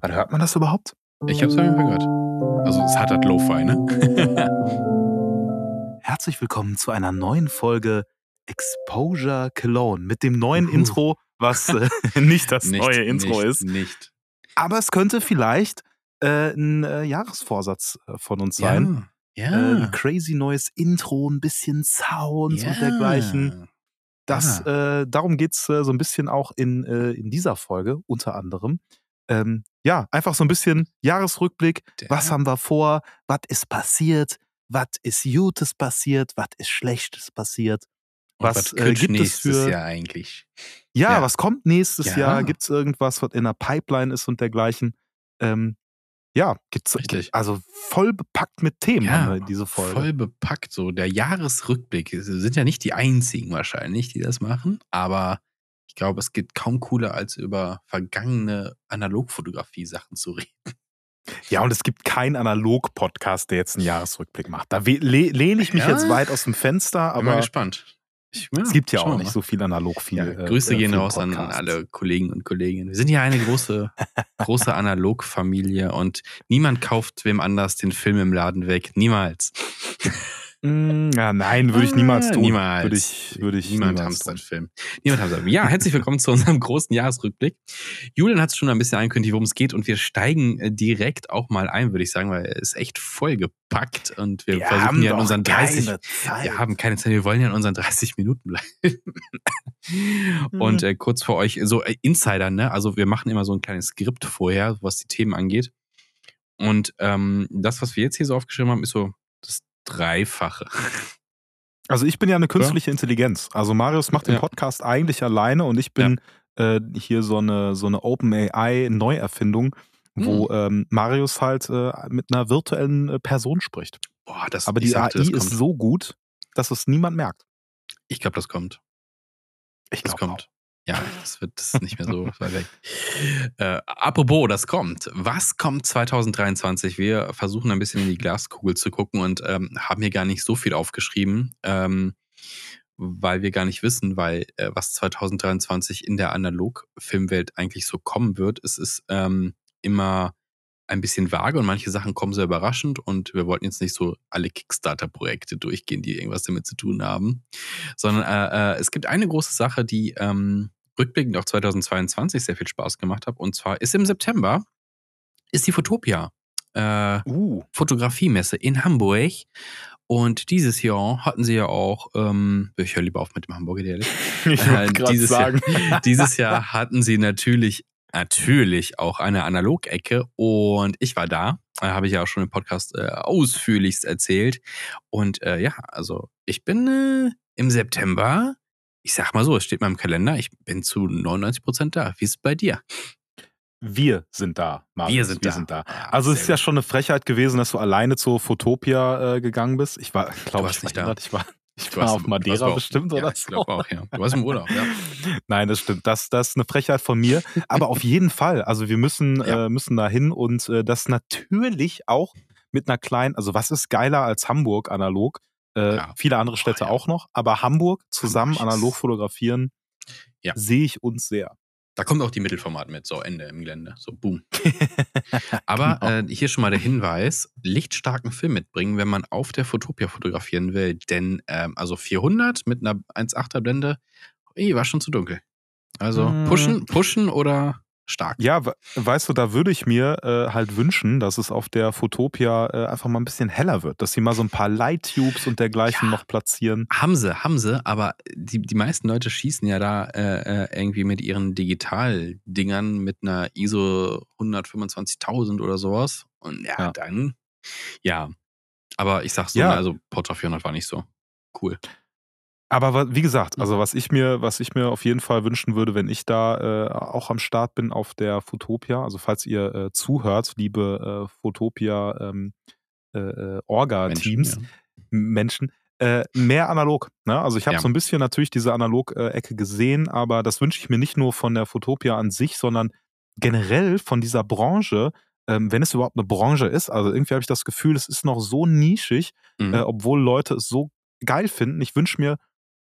Wann hört man das überhaupt? Ich hab's auf jeden Fall gehört. Also es hat halt Lo-Fi, ne? Herzlich willkommen zu einer neuen Folge Exposure Cologne mit dem neuen Uhu. Intro, was äh, nicht das nicht, neue Intro nicht, ist. Nicht. Aber es könnte vielleicht äh, ein äh, Jahresvorsatz äh, von uns sein. Ja. Äh, ja. ein crazy neues Intro, ein bisschen Sounds ja. und dergleichen. Das, äh, darum geht's äh, so ein bisschen auch in, äh, in dieser Folge, unter anderem. Ähm, ja, einfach so ein bisschen Jahresrückblick. Der- Was haben wir vor? Was ist passiert? Was ist Gutes passiert? Was ist Schlechtes passiert? Und was, äh, gibt es nächstes für- Jahr eigentlich? Ja, Ja. was kommt nächstes Ja. Jahr? Gibt es irgendwas, was in der Pipeline ist und dergleichen? Ähm, ja, gibt's Richtig. also voll bepackt mit Themen Ja, haben wir diese Folge. Voll bepackt. So der Jahresrückblick. Sind ja nicht die einzigen wahrscheinlich, die das machen, aber glaube, es geht kaum cooler, als über vergangene Analogfotografie-Sachen zu reden. Ja, und es gibt keinen Analog-Podcast, der jetzt einen Jahresrückblick macht. Da le lehne ich mich Ja. jetzt weit aus dem Fenster, Bin mal aber gespannt. Ich, es gibt ja auch nicht mal. so viel analog viel. Ja, äh, Grüße äh, gehen raus an alle Kollegen und Kolleginnen. Wir sind ja eine große, große Analogfamilie und niemand kauft wem anders den Film im Laden weg. Niemals. Mm, ja, nein, würde ich niemals Ah, tun. Niemals. Würde ich, würde ich Niemand niemals hamstert tun. Film. Niemand hamstert. Ja, herzlich willkommen zu unserem großen Jahresrückblick. Julian hat es schon ein bisschen angekündigt, worum es geht und wir steigen äh, direkt auch mal ein, würde ich sagen, weil er ist echt vollgepackt und wir versuchen ja in unseren 30 keine Zeit. Wir haben keine Zeit, wir wollen ja in unseren 30 Minuten bleiben. Und äh, kurz vor euch, so äh, Insider, ne? Also wir machen immer so ein kleines Skript vorher, was die Themen angeht. Und ähm, das, was wir jetzt hier so aufgeschrieben haben, ist so Dreifache. Also ich bin ja eine künstliche Intelligenz. Also Marius macht den Ja. Podcast eigentlich alleine und ich bin äh, hier so eine, so eine OpenAI-Neuerfindung, wo Hm. ähm, Marius halt äh, mit einer virtuellen äh, Person spricht. Boah, das, Aber die sagte, AI das ist kommt. so gut, dass es niemand merkt. Ich glaube, das kommt. Ich Das glaube kommt. Ja, das wird das nicht mehr so weit weg. Äh, apropos, das kommt. Was kommt 2023? Wir versuchen ein bisschen in die Glaskugel zu gucken und ähm, haben hier gar nicht so viel aufgeschrieben, ähm, weil wir gar nicht wissen, weil äh, was 2023 in der Analog-Filmwelt eigentlich so kommen wird. Es ist ähm, immer ein bisschen vage und manche Sachen kommen sehr überraschend und wir wollten jetzt nicht so alle Kickstarter-Projekte durchgehen, die irgendwas damit zu tun haben, sondern äh, äh, es gibt eine große Sache, die ähm, rückblickend auf 2022 sehr viel Spaß gemacht hat und zwar ist im September ist die Fotopia äh, Uh, Fotografiemesse in Hamburg. Und dieses Jahr hatten sie ja auch, ähm, ich höre lieber auf mit dem Hamburger Dialekt, ich Äh, dieses sagen. Jahr, dieses Jahr hatten sie natürlich, natürlich auch eine Analogecke. Und ich war da, äh, habe ich ja auch schon im Podcast äh, ausführlichst erzählt. Und äh, ja, also ich bin äh, im September, ich sag mal so, es steht in meinem Kalender, ich bin zu 99 Prozent da. Wie ist es bei dir? Wir sind da, Marius. Wir sind wir da. Sind da. Ah, Also es ist ja schon eine Frechheit gewesen, dass du alleine zur Fotopia äh, gegangen bist. Ich war, glaube ich, nicht da. verhindert. Ich war, ich war auf im- Madeira bestimmt ja, oder Ich so. glaube auch, ja. Du warst im Urlaub, ja. Nein, das stimmt. Das, das ist eine Frechheit von mir. Aber auf jeden Fall. Also wir müssen, Ja. äh, müssen da hin und äh, das natürlich auch mit einer kleinen, also was ist geiler als Hamburg analog? Äh, Ja. Viele andere Städte ja. auch noch, aber Hamburg zusammen Hamburg analog fotografieren, Ja. sehe ich uns sehr. Da kommt auch die Mittelformat mit, so Ende im Gelände, so boom. Aber Genau. äh, hier schon mal der Hinweis, lichtstarken Film mitbringen, wenn man auf der Fotopia fotografieren will. Denn ähm, also 400 mit einer 1,8er Blende, ey, war schon zu dunkel. Also Mm. pushen, pushen oder stark. Ja, we- weißt du, da würde ich mir äh, halt wünschen, dass es auf der Fotopia äh, einfach mal ein bisschen heller wird, dass sie mal so ein paar Light-Tubes und dergleichen Ja. noch platzieren. Haben sie, haben sie, aber die, die meisten Leute schießen ja da äh, äh, irgendwie mit ihren Digitaldingern mit einer ISO 125.000 oder sowas. Und ja, Ja. dann, ja. Aber ich sag so, Ja. also Portra 400 war nicht so cool. Aber wie gesagt, Mhm. also was ich mir, was ich mir auf jeden Fall wünschen würde, wenn ich da äh, auch am Start bin auf der Fotopia, also falls ihr äh, zuhört, liebe äh, Fotopia ähm, äh, äh, Orga-Teams, Menschen, Menschen, äh, mehr analog. Ne? Also ich habe Ja. so ein bisschen natürlich diese Analog-Ecke gesehen, aber das wünsche ich mir nicht nur von der Fotopia an sich, sondern generell von dieser Branche, ähm, wenn es überhaupt eine Branche ist. Also irgendwie habe ich das Gefühl, es ist noch so nischig, ja. Mhm. obwohl Leute es so geil finden. Ich wünsche mir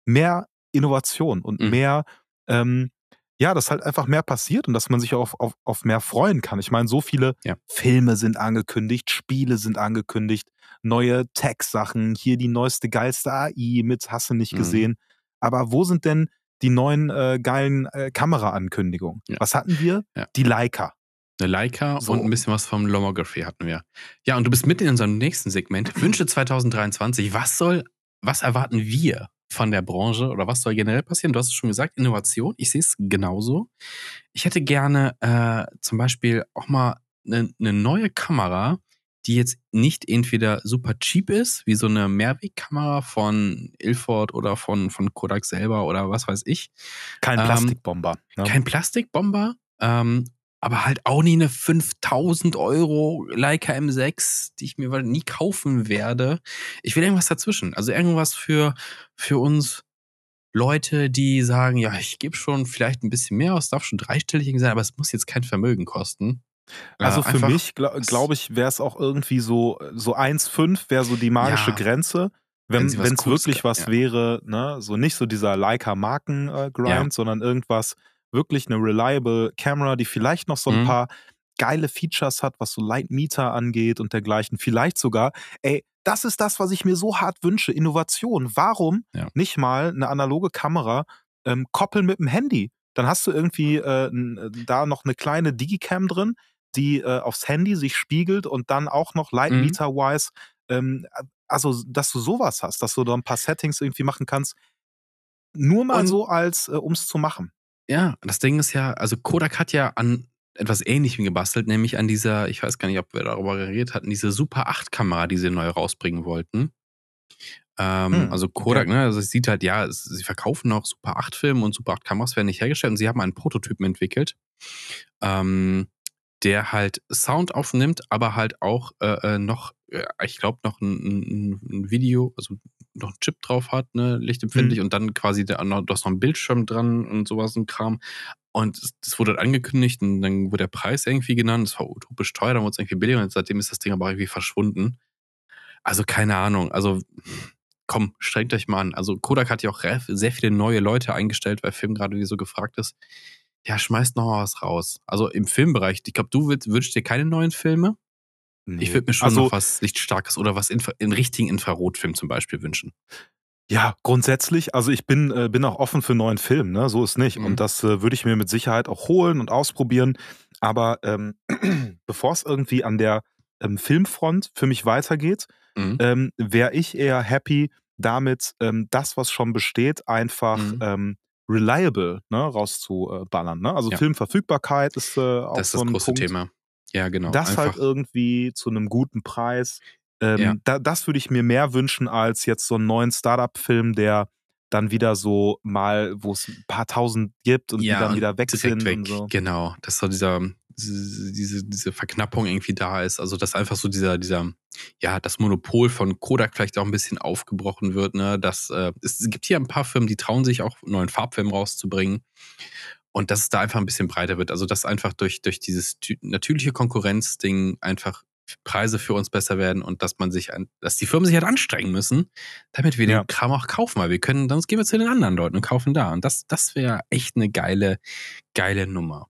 mehr Innovation und Mhm. mehr, ähm, ja, dass halt einfach mehr passiert und dass man sich auf, auf, auf mehr freuen kann. Ich meine, so viele Ja. Filme sind angekündigt, Spiele sind angekündigt, neue Tech-Sachen, hier die neueste geilste AI mit hast du nicht Mhm. gesehen. Aber wo sind denn die neuen äh, geilen äh, Kamera-Ankündigungen? Ja. Was hatten wir? Ja. Die Leica. Eine Leica So. und ein bisschen was vom Lomography hatten wir. Ja, und du bist mitten in unserem nächsten Segment. Wünsche 2023. Was soll, was erwarten wir von der Branche oder was soll generell passieren? Du hast es schon gesagt, Innovation. Ich sehe es genauso. Ich hätte gerne äh, zum Beispiel auch mal eine, eine neue Kamera, die jetzt nicht entweder super cheap ist, wie so eine Mehrwegkamera von Ilford oder von, von Kodak selber oder was weiß ich. Kein Ähm, Plastikbomber. Ne? Kein Plastikbomber, ähm, aber halt auch nie eine 5000 Euro Leica M6, die ich mir wohl nie kaufen werde. Ich will irgendwas dazwischen. Also irgendwas für, für uns Leute, die sagen, ja, ich gebe schon vielleicht ein bisschen mehr aus, darf schon dreistellig sein, aber es muss jetzt kein Vermögen kosten. Also Äh, für mich, glaube glaub ich, wäre es auch irgendwie so, so 1,5 wäre so die magische Ja. Grenze. Wenn es wirklich was ja. wäre, ne, so nicht so dieser Leica-Marken-Grind, Ja. sondern irgendwas, wirklich eine reliable Camera, die vielleicht noch so ein Mhm. paar geile Features hat, was so Light Meter angeht und dergleichen. Vielleicht sogar, ey, das ist das, was ich mir so hart wünsche, Innovation. Warum Ja. nicht mal eine analoge Kamera ähm, koppeln mit dem Handy? Dann hast du irgendwie äh, äh, da noch eine kleine Digicam drin, die äh, aufs Handy sich spiegelt und dann auch noch Light Mhm. Meter-wise, ähm, also dass du sowas hast, dass du da ein paar Settings irgendwie machen kannst. Nur mal Und- so als, äh, um es zu machen. Ja, das Ding ist ja, also Kodak hat ja an etwas Ähnlichem gebastelt, nämlich an dieser, ich weiß gar nicht, ob wir darüber geredet hatten, diese Super 8 Kamera, die sie neu rausbringen wollten. Ähm, Hm, also Kodak, ne, also es sieht halt, ja, es, sie verkaufen noch Super 8 Filme und Super 8 Kameras werden nicht hergestellt und sie haben einen Prototypen entwickelt, ähm, der halt Sound aufnimmt, aber halt auch äh, äh, noch, äh, ich glaube, noch ein, ein, ein Video, also noch ein Chip drauf hat, ne, lichtempfindlich und dann quasi da hast noch einen Bildschirm dran und sowas ein Kram. Und das- wurde halt angekündigt und dann wurde der Preis irgendwie genannt. Das war utopisch teuer, dann wurde es irgendwie billiger und seitdem ist das Ding aber irgendwie verschwunden. Also keine Ahnung. Also komm, strengt euch mal an. Also Kodak hat ja auch sehr viele neue Leute eingestellt, weil Film gerade wie so gefragt ist. Ja, schmeißt noch mal was raus. Also im Filmbereich, ich glaube, du wünschst dir keine neuen Filme. Ich würde mir schon also, noch was Lichtstarkes oder was Infra in richtigen Infrarotfilm zum Beispiel wünschen. Ja, grundsätzlich, also ich bin, äh, bin auch offen für neuen Film, ne? So ist nicht. Mhm. Und das äh, würde ich mir mit Sicherheit auch holen und ausprobieren. Aber ähm, bevor es irgendwie an der ähm, Filmfront für mich weitergeht, Mhm. ähm, wäre ich eher happy damit, ähm, das, was schon besteht, einfach Mhm. Reliable ne, rauszuballern. Ne? Also Ja. Filmverfügbarkeit ist äh, auch Das ist so das ein große Punkt. Thema. Ja, genau. Das Einfach, halt irgendwie zu einem guten Preis. Ähm, Ja. da, das würde ich mir mehr wünschen als jetzt so einen neuen Startup-Film, der dann wieder so mal, wo es ein paar tausend gibt und ja, die dann wieder weg sind weg. so. Genau, dass so dieser, diese, diese, Verknappung irgendwie da ist. Also, dass einfach so dieser, dieser, ja, das Monopol von Kodak vielleicht auch ein bisschen aufgebrochen wird. Ne? Dass, äh, es gibt hier ein paar Firmen, die trauen sich auch, neuen Farbfilm rauszubringen. Und dass es da einfach ein bisschen breiter wird. Also, dass einfach durch, durch dieses tü- natürliche Konkurrenzding einfach Preise für uns besser werden und dass man sich, an, dass die Firmen sich halt anstrengen müssen, damit wir Ja. den Kram auch kaufen, weil wir können, sonst gehen wir zu den anderen Leuten und kaufen da. Und das, das wäre echt eine geile, geile Nummer.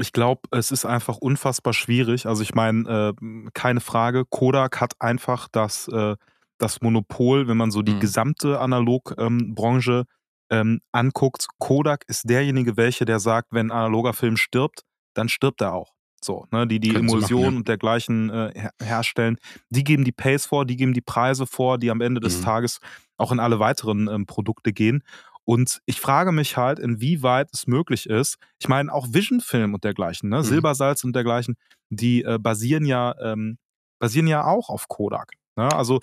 Ich glaube, es ist einfach unfassbar schwierig. Also ich meine, äh, keine Frage, Kodak hat einfach das, äh, das Monopol, wenn man so die Mhm. gesamte Analogbranche ähm, anguckt. Kodak ist derjenige, welche, der sagt, wenn ein analoger Film stirbt, dann stirbt er auch. So, ne, die die Emulsion machen, ja. und dergleichen äh, her herstellen, die geben die Pace vor, die geben die Preise vor, die am Ende des Mhm. Tages auch in alle weiteren ähm, Produkte gehen. Und ich frage mich halt, inwieweit es möglich ist. Ich meine, auch Vision-Film und dergleichen, ne? Mhm. Silbersalz und dergleichen, die äh, basieren ja ähm, basieren ja auch auf Kodak. Ne? Also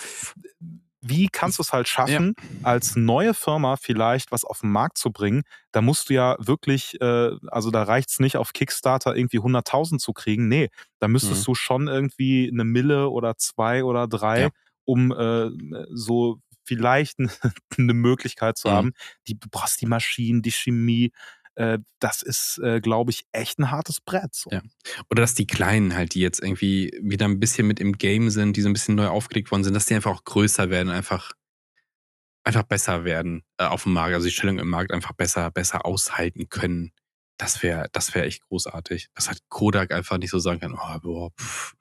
wie kannst du es halt schaffen, als neue Firma vielleicht was auf den Markt zu bringen? Da musst du ja wirklich, äh, also da reicht es nicht auf Kickstarter irgendwie 100.000 zu kriegen. Nee, da müsstest Mhm. du schon irgendwie eine Mille oder zwei oder drei, Ja. um äh, so vielleicht eine Möglichkeit zu Mhm. haben. Die, du brauchst die Maschinen, die Chemie. Äh, das ist, äh, glaube ich, echt ein hartes Brett. So. Ja. Oder dass die Kleinen halt, die jetzt irgendwie wieder ein bisschen mit im Game sind, die so ein bisschen neu aufgelegt worden sind, dass die einfach auch größer werden, einfach, einfach besser werden äh, auf dem Markt, also die Stellung im Markt einfach besser, besser aushalten können. Das wäre, das wäre echt großartig. Das hat Kodak einfach nicht so sagen kann, oh, boah, pff,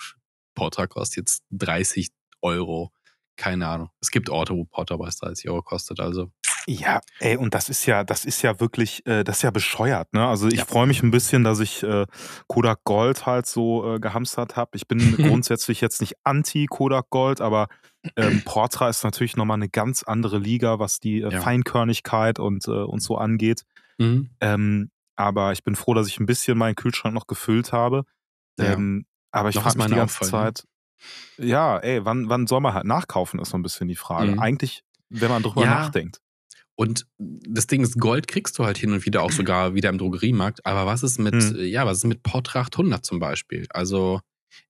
Portra kostet jetzt 30 Euro. Keine Ahnung. Es gibt Orte, wo Portra bei 30 Euro kostet, also. Ja, ey, und das ist ja, das ist ja wirklich, äh, das ist ja bescheuert, ne? Also ich Ja. freue mich ein bisschen, dass ich äh, Kodak Gold halt so äh, gehamstert habe. Ich bin grundsätzlich jetzt nicht anti Kodak Gold, aber ähm, Portra ist natürlich nochmal eine ganz andere Liga, was die äh, Ja. Feinkörnigkeit und, äh, und so angeht. Mhm. Ähm, aber ich bin froh, dass ich ein bisschen meinen Kühlschrank noch gefüllt habe. Ja. Ähm, aber ich frage mich die ganze ne? Zeit, ja, ey, wann, wann soll man halt nachkaufen, ist so ein bisschen die Frage. Mhm. Eigentlich, wenn man drüber Ja. nachdenkt. Und das Ding ist, Gold kriegst du halt hin und wieder auch sogar wieder im Drogeriemarkt. Aber was ist mit, Hm. ja, was ist mit Portra 800 zum Beispiel? Also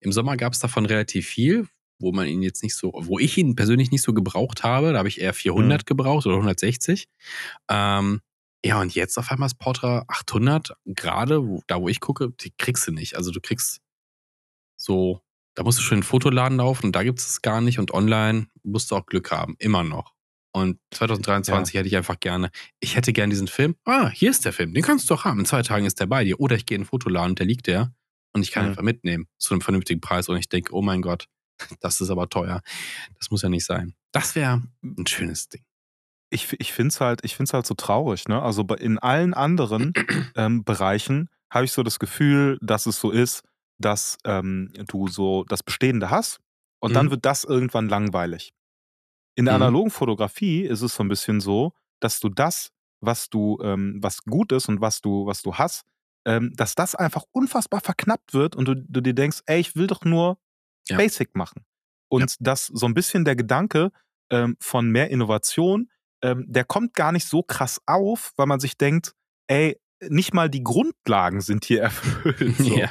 im Sommer gab es davon relativ viel, wo man ihn jetzt nicht so, wo ich ihn persönlich nicht so gebraucht habe. Da habe ich eher 400 gebraucht oder 160. Ähm, ja, und jetzt auf einmal ist Portra 800, gerade wo, da, wo ich gucke, die kriegst du nicht. Also du kriegst so, da musst du schon in den Fotoladen laufen und da gibt es es gar nicht. Und online musst du auch Glück haben, immer noch. Und 2023 hätte ich einfach gerne, ich hätte gerne diesen Film. Ah, hier ist der Film, den kannst du doch haben. In zwei Tagen ist der bei dir. Oder ich gehe in den Fotoladen und der liegt der. Und ich kann Mhm. einfach mitnehmen zu einem vernünftigen Preis. Und ich denke, oh mein Gott, das ist aber teuer. Das muss ja nicht sein. Das wäre ein schönes Ding. ich, ich finde es halt, ich find's halt so traurig. Ne? Also in allen anderen ähm, Bereichen habe ich so das Gefühl, dass es so ist, dass ähm, du so das Bestehende hast und dann Mhm. wird das irgendwann langweilig. In der Mhm. analogen Fotografie ist es so ein bisschen so, dass du das, was du, ähm, was gut ist und was du, was du hast, ähm, dass das einfach unfassbar verknappt wird und du, du dir denkst, ey, ich will doch nur Ja. Basic machen. Und dass so ein bisschen der Gedanke ähm, von mehr Innovation, ähm, der kommt gar nicht so krass auf, weil man sich denkt, ey, nicht mal die Grundlagen sind hier erfüllt. So. Ja.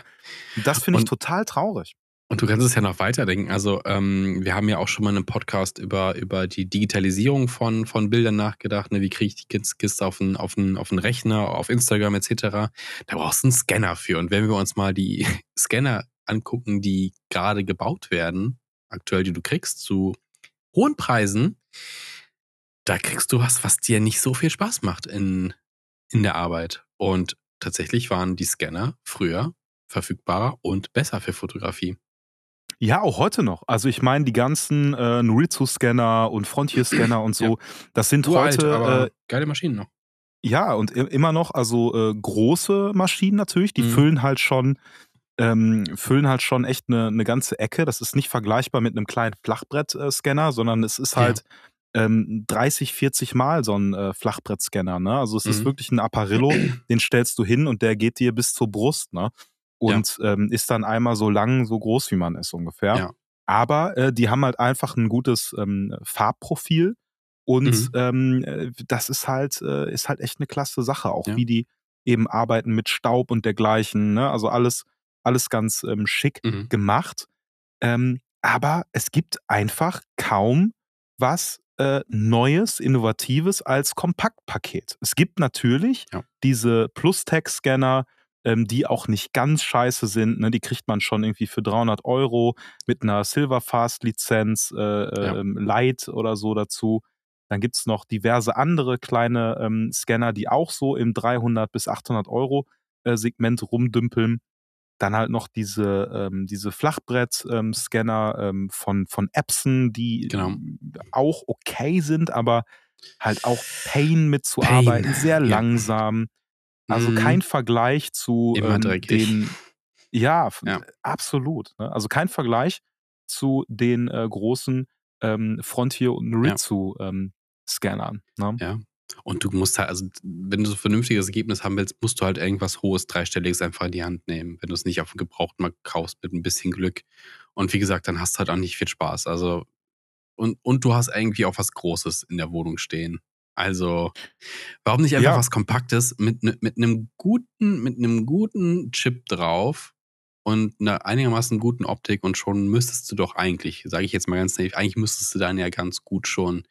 Das finde ich Und- total traurig. Und du kannst es ja noch weiterdenken. Also, ähm, wir haben ja auch schon mal in einem Podcast über, über die Digitalisierung von, von Bildern nachgedacht. Ne? Wie kriege ich die Kiste auf einen, auf, einen, auf einen Rechner, auf Instagram etc. Da brauchst du einen Scanner für. Und wenn wir uns mal die Scanner angucken, die gerade gebaut werden, aktuell, die du kriegst, zu hohen Preisen, da kriegst du was, was dir nicht so viel Spaß macht in, in der Arbeit. Und tatsächlich waren die Scanner früher verfügbarer und besser für Fotografie. Ja, auch heute noch. Also ich meine, die ganzen äh, Noritsu-Scanner und Frontier-Scanner und so, das sind Uralt, heute aber äh, geile Maschinen noch. Ja, und immer noch, also äh, große Maschinen natürlich, die Mhm. füllen halt schon, ähm, füllen halt schon echt eine, eine ganze Ecke. Das ist nicht vergleichbar mit einem kleinen Flachbrett-Scanner, sondern es ist Ja. Ähm, 30, 40 Mal so ein äh, Flachbrett-Scanner. Ne? Also es ist Mhm. wirklich ein Apparillo, den stellst du hin und der geht dir bis zur Brust, ne? Und ähm, ist dann einmal so lang, so groß, wie man ist ungefähr. Ja. Aber äh, die haben halt einfach ein gutes ähm, Farbprofil und Mhm. ähm, äh, das ist halt, äh, ist halt echt eine klasse Sache, auch Ja. wie die eben arbeiten mit Staub und dergleichen. Ne? Also alles, alles ganz ähm, schick Mhm. gemacht. Ähm, aber es gibt einfach kaum was äh, Neues, Innovatives als Kompaktpaket. Es gibt natürlich Ja. diese Plus-Tech-Scanner, ähm, die auch nicht ganz scheiße sind. Ne? Die kriegt man schon irgendwie für 300 Euro mit einer Silverfast-Lizenz, äh, Ja. ähm, Light oder so dazu. Dann gibt es noch diverse andere kleine ähm, Scanner, die auch so im 300 bis 800 Euro äh, Segment rumdümpeln. Dann halt noch diese, ähm, diese Flachbrett-Scanner ähm, von, von Epson, die Genau. auch okay sind, aber halt auch Pain mitzuarbeiten, Pain, sehr ja. langsam. Also Mhm. kein Vergleich zu Immer ähm, dreckig. den. Ja, Ja. absolut. Ne? Also kein Vergleich zu den äh, großen ähm, Frontier und Noritsu ähm, Scannern. Ne? Ja. Und du musst halt, also wenn du so ein vernünftiges Ergebnis haben willst, musst du halt irgendwas hohes, dreistelliges einfach in die Hand nehmen, wenn du es nicht auf dem Gebrauchtmarkt kaufst mit ein bisschen Glück. Und wie gesagt, dann hast du halt auch nicht viel Spaß. Also, und, und du hast irgendwie auch was Großes in der Wohnung stehen. Also, warum nicht einfach Ja. was Kompaktes mit, ne, mit einem guten, mit einem guten Chip drauf und einer einigermaßen guten Optik und schon müsstest du doch eigentlich, sage ich jetzt mal ganz naiv, eigentlich müsstest du dann ja ganz gut schon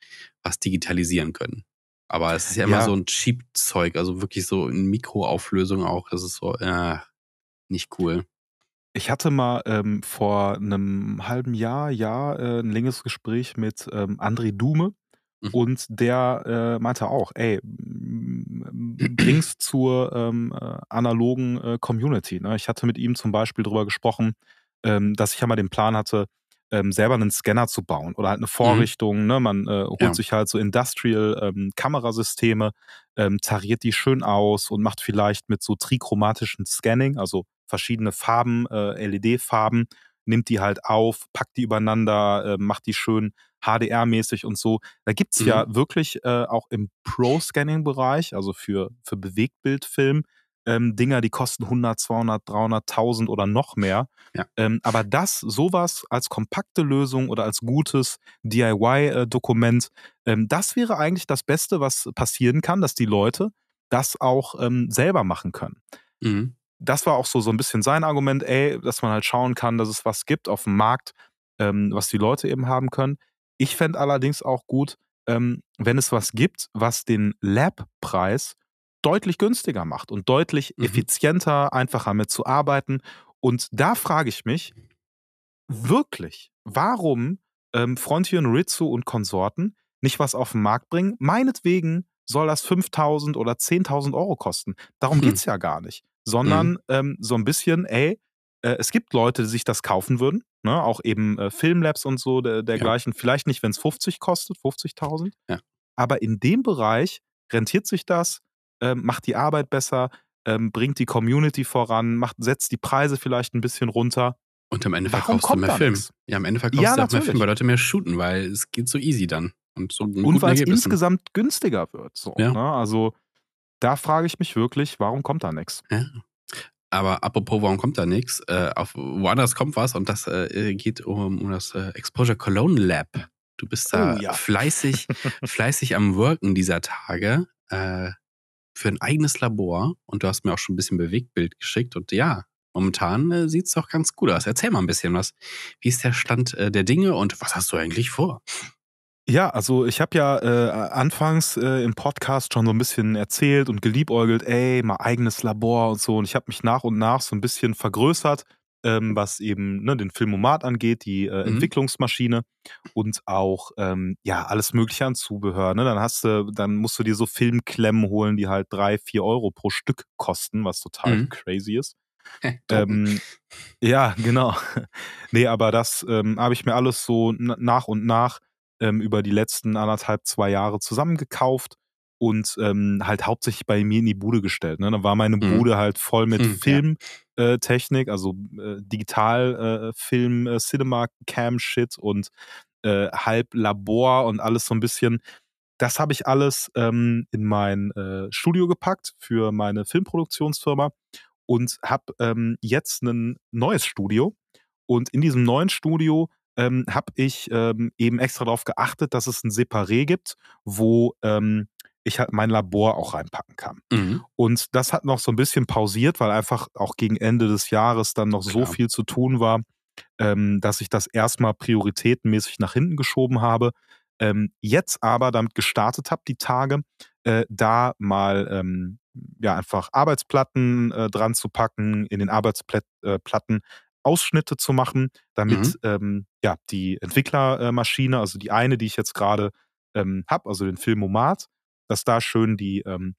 was digitalisieren können. Aber es ist ja immer Ja. so ein Cheap-Zeug, also wirklich so in Mikroauflösung auch. Das ist so, äh, nicht cool. Ich hatte mal ähm, vor einem halben Jahr, Jahr äh, ein längeres Gespräch mit ähm, André Dume Mhm. Und der äh, meinte auch, ey, bring's zur ähm, äh, analogen äh, Community. Ne? Ich hatte mit ihm zum Beispiel darüber gesprochen, ähm, dass ich ja mal den Plan hatte, ähm, selber einen Scanner zu bauen oder halt eine mhm. Vorrichtung. Mhm. Ne? Man äh, holt ja. sich halt so Industrial-Kamerasysteme, ähm, ähm, tariert die schön aus und macht vielleicht mit so trichromatischen Scanning, also verschiedene Farben, äh, LED-Farben, nimmt die halt auf, packt die übereinander, äh, macht die schön HDR-mäßig und so. Da gibt es mhm. ja wirklich äh, auch im Pro-Scanning-Bereich, also für, für Bewegtbildfilm, ähm, Dinger, die kosten 100, 200, 300, 1000 oder noch mehr. Ja. Ähm, aber das, sowas als kompakte Lösung oder als gutes DIY-Dokument, ähm, das wäre eigentlich das Beste, was passieren kann, dass die Leute das auch ähm, selber machen können. Mhm. Das war auch so, so ein bisschen sein Argument, ey, dass man halt schauen kann, dass es was gibt auf dem Markt, ähm, was die Leute eben haben können. Ich fände allerdings auch gut, ähm, wenn es was gibt, was den Lab-Preis deutlich günstiger macht und deutlich mhm. effizienter, einfacher mitzuarbeiten. Und da frage ich mich wirklich, warum ähm, Frontier und Ritsu und Konsorten nicht was auf den Markt bringen. Meinetwegen soll das 5000 oder 10.000 Euro kosten. Darum hm. geht es ja gar nicht. Sondern mhm. ähm, so ein bisschen, ey, äh, es gibt Leute, die sich das kaufen würden. Ne? Auch eben äh, Filmlabs und so der, dergleichen. Ja. Vielleicht nicht, wenn es 50 kostet, 50.000. Ja. Aber in dem Bereich rentiert sich das ähm, macht die Arbeit besser, ähm, bringt die Community voran, macht, setzt die Preise vielleicht ein bisschen runter. Und am Ende Warum verkaufst du mehr Film. Nix? Ja, am Ende verkaufst ja, du auch mehr Film, weil Leute mehr shooten, weil es geht so easy dann. Und, so und weil es insgesamt günstiger wird. So, ja. ne? Also da frage ich mich wirklich, warum kommt da nichts? Ja. Aber apropos, warum kommt da nichts? Äh, auf woanders kommt was und das äh, geht um, um das äh, Exposure Cologne Lab. Du bist da oh, ja. fleißig, fleißig am Worken dieser Tage. Äh, für ein eigenes Labor und du hast mir auch schon ein bisschen Bewegtbild geschickt und ja, momentan äh, sieht es doch ganz gut aus. Erzähl mal ein bisschen was. Wie ist der Stand äh, der Dinge und was hast du eigentlich vor? Ja, also ich habe ja äh, anfangs äh, im Podcast schon so ein bisschen erzählt und geliebäugelt, ey, mal eigenes Labor und so. Und ich habe mich nach und nach so ein bisschen vergrößert ähm, was eben ne, den Filmomat angeht, die äh, mhm. Entwicklungsmaschine und auch ähm, ja alles mögliche an Zubehör. Ne? Dann hast du, dann musst du dir so Filmklemmen holen, die halt drei, vier Euro pro Stück kosten, was total mhm. crazy ist. ähm, ja, genau. nee, aber das ähm, habe ich mir alles so nach und nach ähm, über die letzten anderthalb, zwei Jahre zusammengekauft und ähm, halt hauptsächlich bei mir in die Bude gestellt. Ne? Da war meine mhm. Bude halt voll mit mhm, Filmtechnik, ja. Äh, also äh, Digitalfilm, äh, äh, Cinema Cam Shit und äh, halb Labor und alles so ein bisschen. Das habe ich alles ähm, in mein äh, Studio gepackt für meine Filmproduktionsfirma und habe ähm, jetzt ein neues Studio. Und in diesem neuen Studio ähm, habe ich ähm, eben extra darauf geachtet, dass es ein Separé gibt, wo ähm, ich halt mein Labor auch reinpacken kann. Mhm. Und das hat noch so ein bisschen pausiert, weil einfach auch gegen Ende des Jahres dann noch Klar. so viel zu tun war, ähm, dass ich das erstmal prioritätenmäßig nach hinten geschoben habe. Ähm, jetzt aber damit gestartet habe, die Tage, äh, da mal ähm, ja einfach Arbeitsplatten äh, dran zu packen, in den Arbeitsplatten äh, Ausschnitte zu machen, damit mhm. ähm, ja die Entwicklermaschine, also die eine, die ich jetzt gerade ähm, habe, also den Filmomat, dass da schön die, ähm,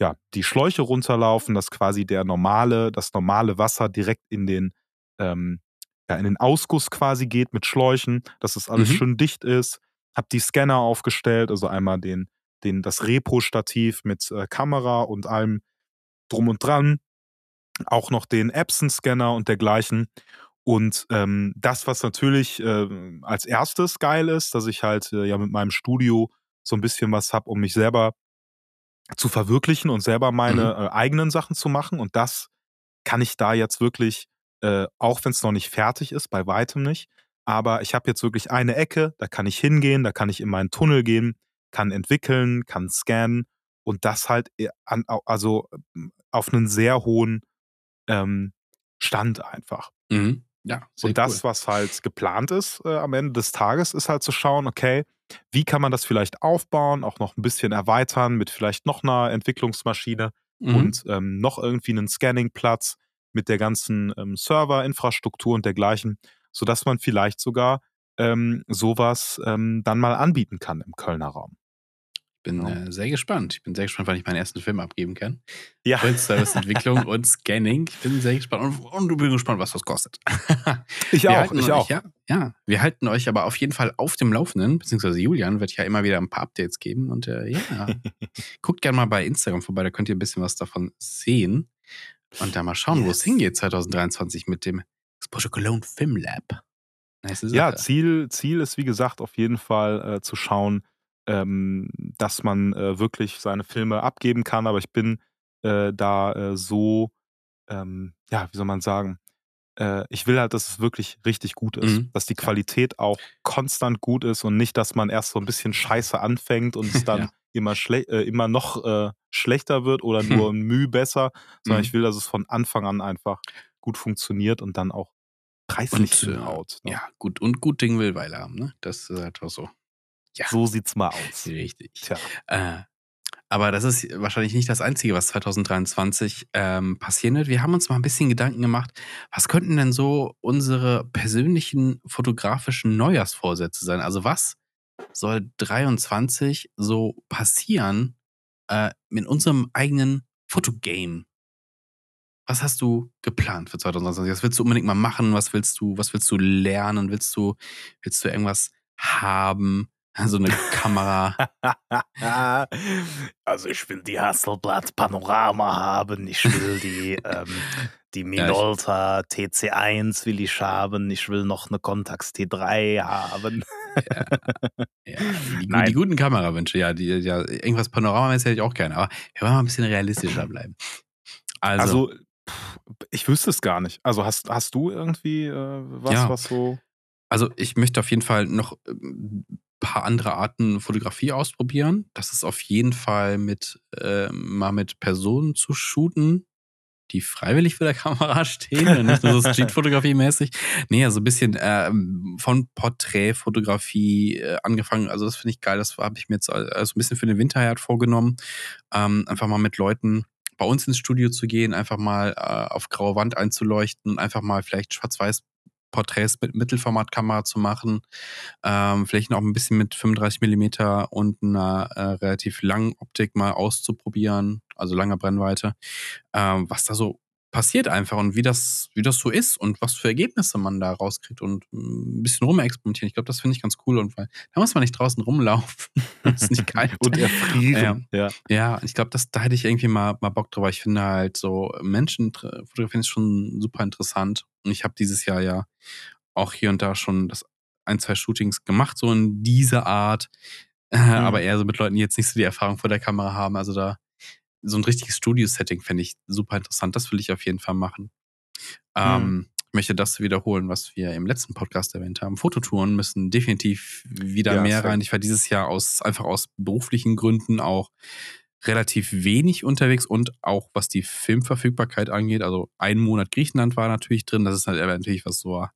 ja, die Schläuche runterlaufen, dass quasi der normale, das normale Wasser direkt in den, ähm, ja, in den Ausguss quasi geht mit Schläuchen, dass das alles mhm. schön dicht ist. Hab die Scanner aufgestellt, also einmal den, den, das Repro-Stativ mit äh, Kamera und allem drum und dran. Auch noch den Epson-Scanner und dergleichen. Und ähm, das, was natürlich äh, als erstes geil ist, dass ich halt äh, ja mit meinem Studio so ein bisschen was habe, um mich selber zu verwirklichen und selber meine mhm. äh, eigenen Sachen zu machen. Und das kann ich da jetzt wirklich, äh, auch wenn es noch nicht fertig ist, bei weitem nicht. Aber ich habe jetzt wirklich eine Ecke, da kann ich hingehen, da kann ich in meinen Tunnel gehen, kann entwickeln, kann scannen und das halt äh, an, also auf einen sehr hohen ähm, Stand einfach. Mhm. Ja, und das, cool. was halt geplant ist äh, am Ende des Tages, ist halt zu schauen, okay, wie kann man das vielleicht aufbauen, auch noch ein bisschen erweitern mit vielleicht noch einer Entwicklungsmaschine mhm. und ähm, noch irgendwie einen Scanning-Platz mit der ganzen ähm, Serverinfrastruktur und dergleichen, sodass man vielleicht sogar ähm, sowas ähm, dann mal anbieten kann im Kölner Raum. Bin Ja. äh, sehr gespannt. Ich bin sehr gespannt, wann ich meinen ersten Film abgeben kann. Ja. Serviceentwicklung und Scanning. Ich bin sehr gespannt und, und ich bin gespannt, was das kostet. Ich Wir auch, ich euch, auch. Ja, ja, wir halten euch aber auf jeden Fall auf dem Laufenden, beziehungsweise Julian wird ja immer wieder ein paar Updates geben und äh, ja, guckt gerne mal bei Instagram vorbei, da könnt ihr ein bisschen was davon sehen und da mal schauen, wo es Yes. hingeht 2023 mit dem Exposure Cologne Film Lab. Nice Ja. Ziel, Ziel ist, wie gesagt, auf jeden Fall äh, zu schauen, ähm, dass man äh, wirklich seine Filme abgeben kann. Aber ich bin äh, da äh, so, ähm, ja, wie soll man sagen, äh, ich will halt, dass es wirklich richtig gut ist. Mhm. Dass die Ja. Qualität auch konstant gut ist und nicht, dass man erst so ein bisschen scheiße anfängt und es dann Ja. immer, schle äh, immer noch äh, schlechter wird oder nur ein Mühe besser, sondern Mhm. ich will, dass es von Anfang an einfach gut funktioniert und dann auch preislich Und, hinhaut. Ne? Ja, gut und gut Ding will Weile haben, ne? Das ist einfach so. Ja, So sieht's mal aus. richtig. Tja. Äh, aber das ist wahrscheinlich nicht das Einzige, was 2023 ähm, passieren wird. Wir haben uns mal ein bisschen Gedanken gemacht, was könnten denn so unsere persönlichen fotografischen Neujahrsvorsätze sein? Also was soll 23 so passieren äh, mit unserem eigenen Fotogame? Was hast du geplant für 2023? Was willst du unbedingt mal machen? Was willst du, was willst du lernen? Willst du, willst du irgendwas haben? So eine Kamera. Also ich will die Hasselblatt Panorama haben, ich will die, ähm, die Minolta TC1 will ich haben, ich will noch eine Contax T3 haben. Ja, die, Nein. die guten Kamerawünsche, ja, die, ja, irgendwas panoramamäßig hätte ich auch gerne, aber wir wollen mal ein bisschen realistischer bleiben. Also, Also, pff, ich wüsste es gar nicht. Also, hast, hast du irgendwie äh, was, Ja. was so. also ich möchte auf jeden Fall noch ein paar andere Arten Fotografie ausprobieren. Das ist auf jeden Fall mit äh, mal mit Personen zu shooten, die freiwillig vor der Kamera stehen und nicht nur so Streetfotografie-mäßig. Nee, also ein bisschen ähm, von Porträtfotografie äh, angefangen. Also das finde ich geil. Das habe ich mir jetzt also ein bisschen für den Winter halt vorgenommen. Ähm, einfach mal mit Leuten bei uns ins Studio zu gehen, einfach mal äh, auf graue Wand einzuleuchten, einfach mal vielleicht schwarz-weiß Porträts mit Mittelformatkamera zu machen, ähm, vielleicht noch ein bisschen mit 35 Millimeter und einer äh, relativ langen Optik mal auszuprobieren, also langer Brennweite, ähm, was da so passiert einfach und wie das, wie das so ist und was für Ergebnisse man da rauskriegt und mm, ein bisschen rumexperimentieren. Ich glaube, das finde ich ganz cool und weil da muss man nicht draußen rumlaufen. das ist nicht kalt. Und erfrieren. Ja. Ja, ich glaube, das, da hätte ich irgendwie mal, mal Bock drüber. Ich finde halt so Menschen fotografieren ist schon super interessant. Und ich habe dieses Jahr ja auch hier und da schon das ein, zwei Shootings gemacht, so in dieser Art. Äh, Aber eher so mit Leuten, die jetzt nicht so die Erfahrung vor der Kamera haben. Also da so ein richtiges Studio-Setting fände ich super interessant. Das will ich auf jeden Fall machen. Ähm, Ich möchte das wiederholen, was wir im letzten Podcast erwähnt haben. Fototouren müssen definitiv wieder Ja, mehr rein. Ich war dieses Jahr aus einfach aus beruflichen Gründen auch relativ wenig unterwegs und auch was die Filmverfügbarkeit angeht. Also ein Monat Griechenland war natürlich drin. Das ist halt natürlich was so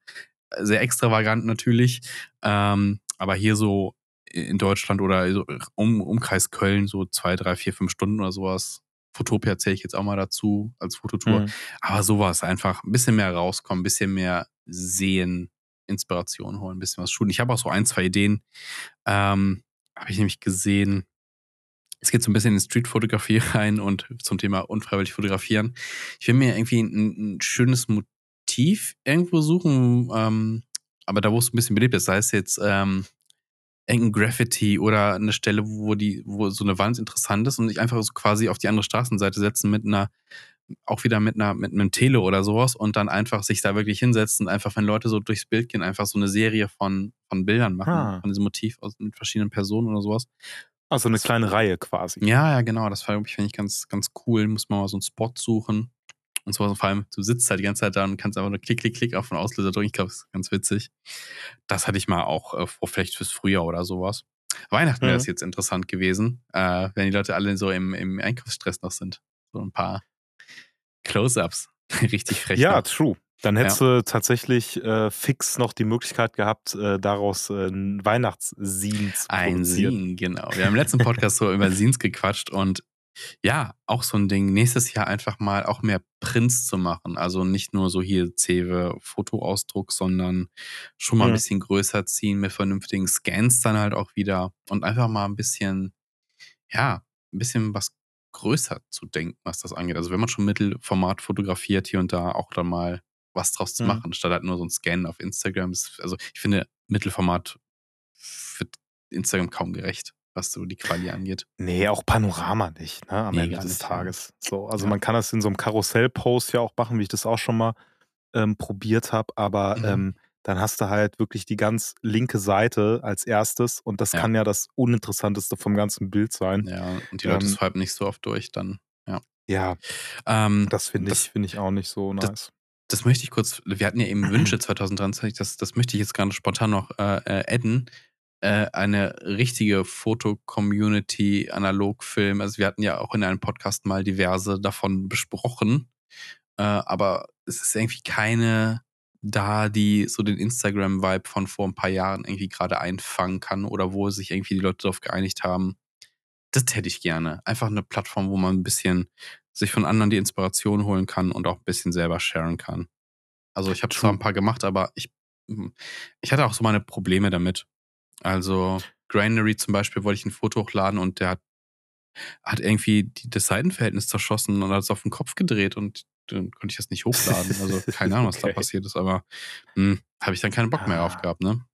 sehr extravagant natürlich. Ähm, aber hier so in Deutschland oder so um Umkreis Köln so zwei, drei, vier, fünf Stunden oder sowas. Fotopia zähle ich jetzt auch mal dazu als Fototour. Mhm. Aber sowas einfach ein bisschen mehr rauskommen, ein bisschen mehr sehen, Inspiration holen, ein bisschen was shooten. Ich habe auch so ein, zwei Ideen. Ähm, habe ich nämlich gesehen. Es geht so ein bisschen in Streetfotografie rein und zum Thema unfreiwillig fotografieren. Ich will mir irgendwie ein, ein schönes Motiv irgendwo suchen, ähm, aber da, wo es ein bisschen belebt ist, sei es jetzt ähm, irgendein Graffiti oder eine Stelle, wo die, wo so eine Wand interessant ist und ich einfach so quasi auf die andere Straßenseite setzen mit einer, auch wieder mit einer, mit einem Tele oder sowas und dann einfach sich da wirklich hinsetzen und einfach, wenn Leute so durchs Bild gehen, einfach so eine Serie von, von Bildern machen, Ah. von diesem Motiv aus, mit verschiedenen Personen oder sowas. Also eine kleine Reihe quasi. Ja, ja, genau. Das finde ich ganz, ganz cool. Muss man mal so einen Spot suchen. Und so, vor allem, du sitzt halt die ganze Zeit da und kannst einfach nur klick, klick, klick auf den Auslöser drücken. Ich glaube, das ist ganz witzig. Das hatte ich mal auch äh, vor, vielleicht fürs Frühjahr oder sowas. Weihnachten wäre Mhm. es jetzt interessant gewesen, äh, wenn die Leute alle so im, im Einkaufsstress noch sind. So ein paar Close-Ups. Richtig frech. Ja, noch. true. Dann hättest du tatsächlich äh, fix noch die Möglichkeit gehabt, äh, daraus äh, ein Weihnachtsscene zu Ein produzieren. Scene, genau. Wir haben im letzten Podcast so über Scenes gequatscht und ja, auch so ein Ding, nächstes Jahr einfach mal auch mehr Prints zu machen. Also nicht nur so hier Cewe Fotoausdruck, sondern schon mal ein Mhm. bisschen größer ziehen mit vernünftigen Scans dann halt auch wieder und einfach mal ein bisschen, ja, ein bisschen was größer zu denken, was das angeht. Also wenn man schon Mittelformat fotografiert, hier und da auch dann mal was draus zu Mhm. machen, statt halt nur so ein Scan auf Instagram. Also ich finde, Mittelformat wird Instagram kaum gerecht, was so die Quali angeht. Nee, auch Panorama nicht, ne, am Nee, Ende des nicht, ja. Tages. So, also Ja. man kann das in so einem Karussell-Post ja auch machen, wie ich das auch schon mal ähm, probiert habe, aber Mhm. ähm, dann hast du halt wirklich die ganz linke Seite als erstes und das Ja. kann ja das Uninteressanteste vom ganzen Bild sein. Ja, und die Leute Ähm, swipen nicht so oft durch, dann. Ja, Ähm, das finde Das- ich, finde ich auch nicht so das- nice. das möchte ich kurz, wir hatten ja eben Wünsche 2023, das, das möchte ich jetzt gerade spontan noch äh, äh, adden. Äh, eine richtige Foto-Community, Analogfilm. Also wir hatten ja auch in einem Podcast mal diverse davon besprochen. Äh, aber es ist irgendwie keine da, die so den Instagram-Vibe von vor ein paar Jahren irgendwie gerade einfangen kann oder wo sich irgendwie die Leute darauf geeinigt haben. Das hätte ich gerne. Einfach eine Plattform, wo man ein bisschen sich von anderen die Inspiration holen kann und auch ein bisschen selber sharen kann. Also ich habe zwar ein paar gemacht, aber ich, hm, ich hatte auch so meine Probleme damit. Also Granary zum Beispiel wollte ich ein Foto hochladen und der hat, hat irgendwie die, das Seitenverhältnis zerschossen und hat es auf den Kopf gedreht und dann konnte ich das nicht hochladen. Also keine Ahnung, was da Okay. passiert ist, aber hm, habe ich dann keinen Bock mehr Ah. drauf gehabt, ne?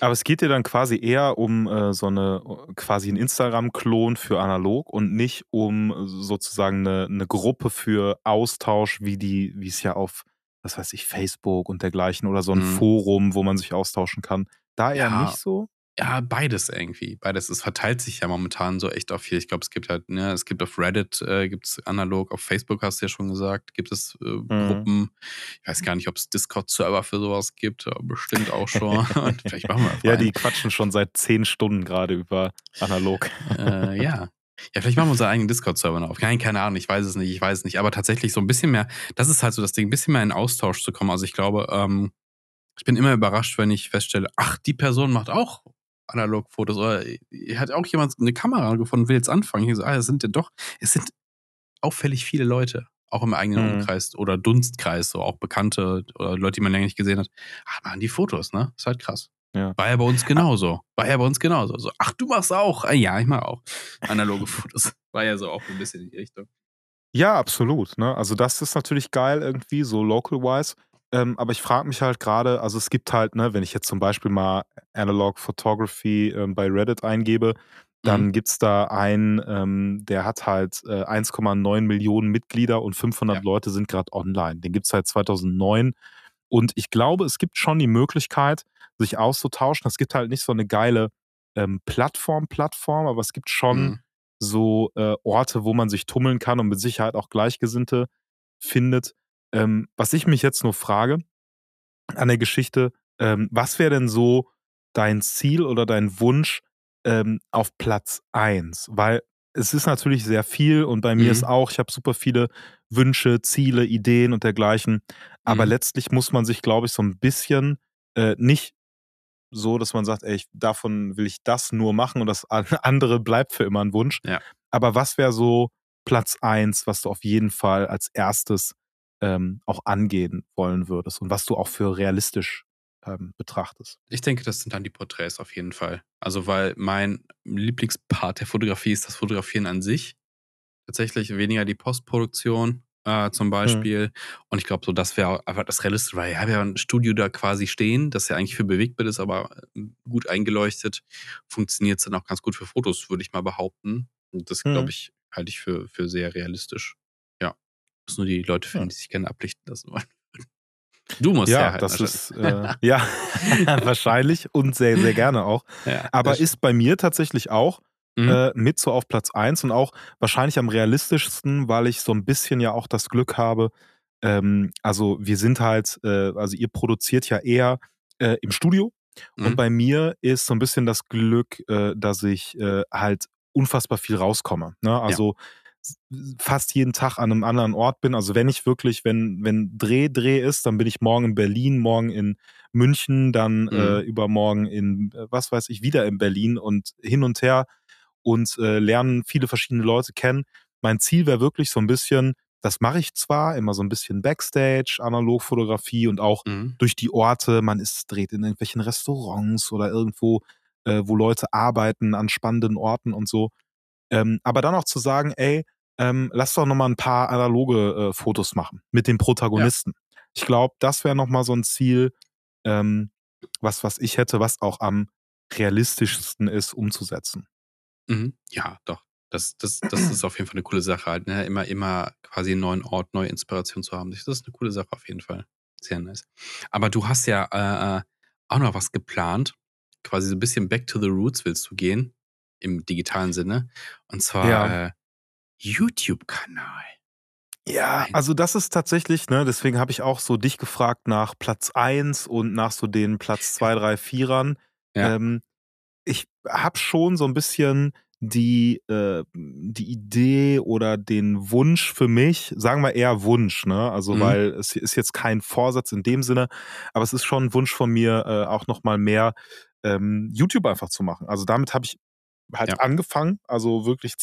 Aber es geht dir dann quasi eher um äh, so eine, quasi ein Instagram-Klon für analog und nicht um sozusagen eine, eine Gruppe für Austausch, wie die, wie es ja auf, was weiß ich, Facebook und dergleichen oder so ein Mhm. Forum, wo man sich austauschen kann. Da eher Ja. nicht so? Ja, beides irgendwie. Beides. Es verteilt sich ja momentan so echt auf viel. Ich glaube, es gibt halt, ne, es gibt auf Reddit, äh, gibt es analog, auf Facebook hast du ja schon gesagt, gibt es äh, Gruppen. Ich weiß gar nicht, ob es Discord-Server für sowas gibt, aber bestimmt auch schon. Und vielleicht machen wir Ja, die quatschen schon seit zehn Stunden gerade über analog. äh, ja. Ja, vielleicht machen wir unseren eigenen Discord-Server noch auf. Nein, keine Ahnung, ich weiß es nicht, ich weiß es nicht. Aber tatsächlich so ein bisschen mehr, das ist halt so das Ding, ein bisschen mehr in Austausch zu kommen. Also ich glaube, ähm, ich bin immer überrascht, wenn ich feststelle, ach, die Person macht auch Analogfotos oder hat auch jemand eine Kamera gefunden, will jetzt anfangen. Ich so, ah, es sind ja doch, es sind auffällig viele Leute, auch im eigenen Mhm. Umkreis oder Dunstkreis, so auch Bekannte oder Leute, die man länger nicht gesehen hat. Ach, machen die Fotos, ne? Ist halt krass. Ja. War ja bei uns genauso. War ja bei uns genauso. So, ach, du machst auch. Ah, ja, ich mach auch. Analoge Fotos. War ja so auch ein bisschen in die Richtung. Ja, absolut. Ne? Also das ist natürlich geil irgendwie, so local-wise. Ähm, aber ich frage mich halt gerade, also es gibt halt, ne, wenn ich jetzt zum Beispiel mal Analog Photography ähm, bei Reddit eingebe, dann Mhm. gibt's da einen, ähm, der hat halt äh, 1,9 Millionen Mitglieder und 500 Ja. Leute sind gerade online. Den gibt's seit 2009. Und ich glaube, es gibt schon die Möglichkeit, sich auszutauschen. Es gibt halt nicht so eine geile ähm, Plattform, Plattform, aber es gibt schon Mhm. so äh, Orte, wo man sich tummeln kann und mit Sicherheit auch Gleichgesinnte findet. Ähm, was ich mich jetzt nur frage an der Geschichte, ähm, was wäre denn so dein Ziel oder dein Wunsch ähm, auf Platz 1? Weil es ist natürlich sehr viel und bei mir Mhm. ist auch, ich habe super viele Wünsche, Ziele, Ideen und dergleichen. Aber Mhm. letztlich muss man sich, glaube ich, so ein bisschen äh, nicht so, dass man sagt, ey, ich, davon will ich das nur machen und das an- andere bleibt für immer ein Wunsch. Ja. Aber was wäre so Platz eins, was du auf jeden Fall als erstes ähm, auch angehen wollen würdest und was du auch für realistisch ähm, betrachtest? Ich denke, das sind dann die Porträts auf jeden Fall. Also, weil mein Lieblingspart der Fotografie ist das Fotografieren an sich. Tatsächlich weniger die Postproduktion äh, zum Beispiel. Und ich glaube, so das wäre einfach das Realistische, weil ich habe ja ein Studio da quasi stehen, das ja eigentlich für Bewegtbild ist, aber äh, gut eingeleuchtet. Funktioniert es dann auch ganz gut für Fotos, würde ich mal behaupten. Und das, Mhm. glaube ich, halte ich für, für sehr realistisch. Ja. Muss nur die Leute finden, Ja. die sich gerne ablichten lassen wollen. Du musst ja, herhalten, das ist äh, ja wahrscheinlich und sehr, sehr gerne auch. Ja, Aber ist bei mir tatsächlich auch Mhm. äh, mit so auf Platz 1 und auch wahrscheinlich am realistischsten, weil ich so ein bisschen ja auch das Glück habe. Ähm, also wir sind halt, äh, also ihr produziert ja eher äh, im Studio und Mhm. bei mir ist so ein bisschen das Glück, äh, dass ich äh, halt unfassbar viel rauskomme. Ne? Also s- fast jeden Tag an einem anderen Ort bin. Also wenn ich wirklich, wenn, wenn Dreh, Dreh ist, dann bin ich morgen in Berlin, morgen in München, dann Mhm. äh, übermorgen in, äh, was weiß ich, wieder in Berlin und hin und her und äh, lernen viele verschiedene Leute kennen. Mein Ziel wäre wirklich so ein bisschen, das mache ich zwar, immer so ein bisschen Backstage, Analogfotografie und auch Mhm. durch die Orte, man ist, dreht in irgendwelchen Restaurants oder irgendwo, äh, wo Leute arbeiten an spannenden Orten und so. Ähm, aber dann auch zu sagen, ey, ähm, lass doch nochmal ein paar analoge äh, Fotos machen mit den Protagonisten. Ja. Ich glaube, das wäre nochmal so ein Ziel, ähm, was, was ich hätte, was auch am realistischsten ist, umzusetzen. Mhm. Ja, doch. Das, das, das ist auf jeden Fall eine coole Sache halt, ne? Immer, immer quasi einen neuen Ort, neue Inspiration zu haben. Das ist eine coole Sache auf jeden Fall. Sehr nice. Aber du hast ja äh, äh auch noch was geplant. Quasi so ein bisschen back to the roots willst du gehen. Im digitalen Sinne. Und zwar ja. äh, YouTube-Kanal. Ja, also das ist tatsächlich, ne, deswegen habe ich auch so dich gefragt nach Platz 1 und nach so den Platz 2, 3, 4ern. Ja. Ähm, ich habe schon so ein bisschen die, äh, die Idee oder den Wunsch für mich, sagen wir eher Wunsch, ne? Also, mhm. weil es ist jetzt kein Vorsatz in dem Sinne, aber es ist schon ein Wunsch von mir, äh, auch nochmal mehr ähm, YouTube einfach zu machen. Also damit habe ich halt ja. angefangen, also wirklich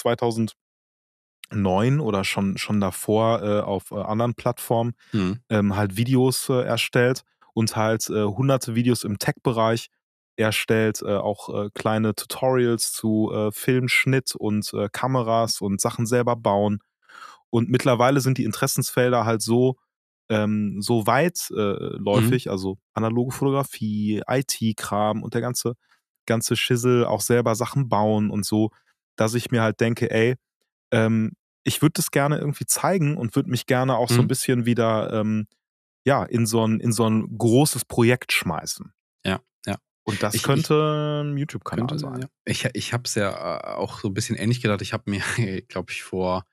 2009 oder schon, schon davor äh, auf äh, anderen Plattformen mhm. ähm, halt Videos äh, erstellt und halt äh, hunderte Videos im Tech-Bereich erstellt äh, auch äh, kleine Tutorials zu Filmschnitt und Kameras und Sachen selber bauen. Und mittlerweile sind die Interessensfelder halt so, ähm, so weitläufig, mhm. also analoge Fotografie, IT-Kram und der ganze, ganze Schissel, auch selber Sachen bauen und so, dass ich mir halt denke, ey, ähm, ich würde das gerne irgendwie zeigen und würde mich gerne auch mhm. so ein bisschen wieder ähm, ja, in so ein, in so ein großes Projekt schmeißen. Ja. Und das ich, könnte ein YouTube-Kanal sein. Ja. Ich, ich habe es ja äh, auch so ein bisschen ähnlich gedacht. Ich habe mir, glaube ich, vor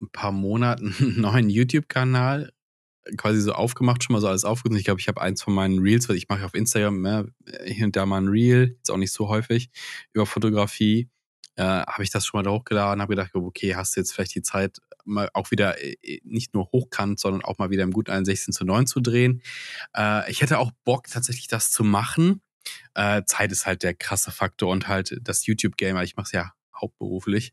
ein paar Monaten einen neuen YouTube-Kanal quasi so aufgemacht, schon mal so alles aufgenommen. Ich glaube, ich habe eins von meinen Reels, weil ich mache auf Instagram ne, hier und da mal ein Reel, jetzt auch nicht so häufig, über Fotografie. Äh, habe ich das schon mal da hochgeladen, habe gedacht, okay, hast du jetzt vielleicht die Zeit, mal auch wieder äh, nicht nur hochkant, sondern auch mal wieder im guten 1 16 zu 9 zu drehen. Äh, ich hätte auch Bock, tatsächlich das zu machen. Äh, Zeit ist halt der krasse Faktor und halt das YouTube-Game, ich mache es ja hauptberuflich.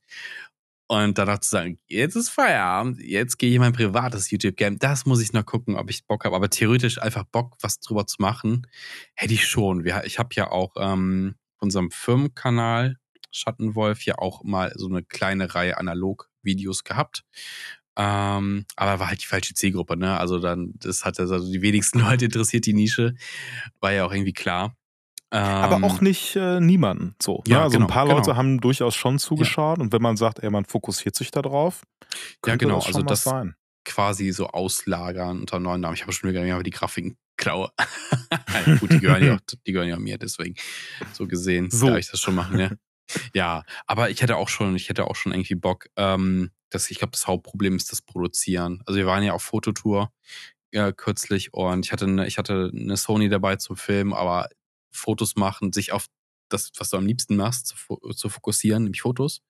Und danach zu sagen, jetzt ist Feierabend, jetzt gehe ich in mein privates YouTube-Game, das muss ich noch gucken, ob ich Bock habe. Aber theoretisch einfach Bock, was drüber zu machen, hätte ich schon. Ich habe ja auch ähm, unserem Firmenkanal Schattenwolf ja auch mal so eine kleine Reihe Analog-Videos gehabt. Ähm, aber war halt die falsche Zielgruppe, ne? Also dann, das hat also die wenigsten Leute interessiert, die Nische. War ja auch irgendwie klar. Aber auch ähm, nicht äh, niemanden. So, ne? ja, also genau, ein paar Leute genau. haben durchaus schon zugeschaut ja. und wenn man sagt, ey, man fokussiert sich da drauf, ja genau, das also das sein. quasi so auslagern unter neuen Namen. Ich habe schon wieder die Grafiken klaue. Gut, die gehören ja auch, die gehören ja mir, deswegen so gesehen so. darf ich das schon machen. Ja. ja, aber ich hätte auch schon, ich hätte auch schon irgendwie Bock. Ähm, das, ich glaube, das Hauptproblem ist das Produzieren. Also wir waren ja auf Fototour ja, kürzlich und ich hatte eine, ich hatte eine Sony dabei zum Film, aber Fotos machen, sich auf das, was du am liebsten machst, zu, zu fokussieren, nämlich Fotos.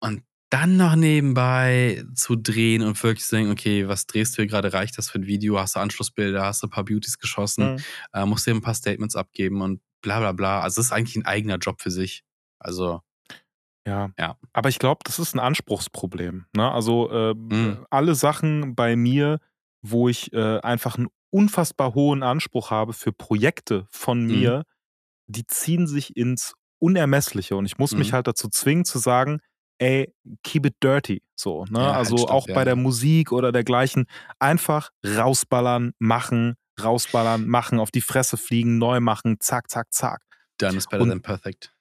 Und dann noch nebenbei zu drehen und wirklich zu denken, okay, was drehst du hier gerade? Reicht das für ein Video? Hast du Anschlussbilder? Hast du ein paar Beauties geschossen? Mhm. Äh, musst dir ein paar Statements abgeben und bla bla bla. Also es ist eigentlich ein eigener Job für sich. Also ja. ja. Aber ich glaube, das ist ein Anspruchsproblem. Ne? Also äh, mhm. alle Sachen bei mir, wo ich äh, einfach einen unfassbar hohen Anspruch habe für Projekte von mhm. mir, die ziehen sich ins Unermessliche. Und ich muss mhm. mich halt dazu zwingen zu sagen, ey, keep it dirty. So, ne? Ja, also halt auch ja, bei der Musik oder dergleichen. Einfach rausballern, machen, rausballern, machen, auf die Fresse fliegen, neu machen, zack, zack, zack. Done is better und, than perfect.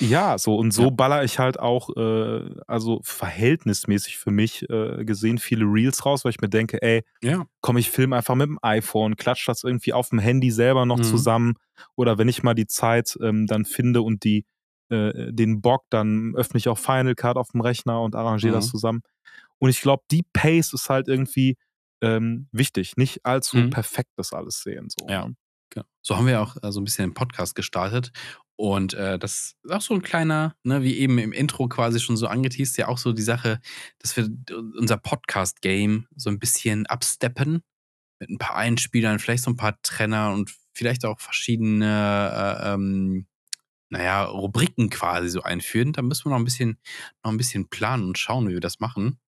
Ja, so und so ja. baller ich halt auch, äh, also verhältnismäßig für mich äh, gesehen, viele Reels raus, weil ich mir denke, ey, ja. komm, ich film einfach mit dem iPhone, klatsch das irgendwie auf dem Handy selber noch mhm. zusammen. Oder wenn ich mal die Zeit ähm, dann finde und die, äh, den Bock, dann öffne ich auch Final Cut auf dem Rechner und arrangiere mhm. das zusammen. Und ich glaube, die Pace ist halt irgendwie ähm, wichtig. Nicht allzu mhm. perfekt das alles sehen. So, ja. Genau. So haben wir auch äh, so ein bisschen den Podcast gestartet. Und äh, das ist auch so ein kleiner, ne, wie eben im Intro quasi schon so angeteased, ja auch so die Sache, dass wir unser Podcast-Game so ein bisschen absteppen mit ein paar Einspielern, vielleicht so ein paar Trenner und vielleicht auch verschiedene, äh, ähm, naja, Rubriken quasi so einführen. Da müssen wir noch ein bisschen, noch ein bisschen planen und schauen, wie wir das machen.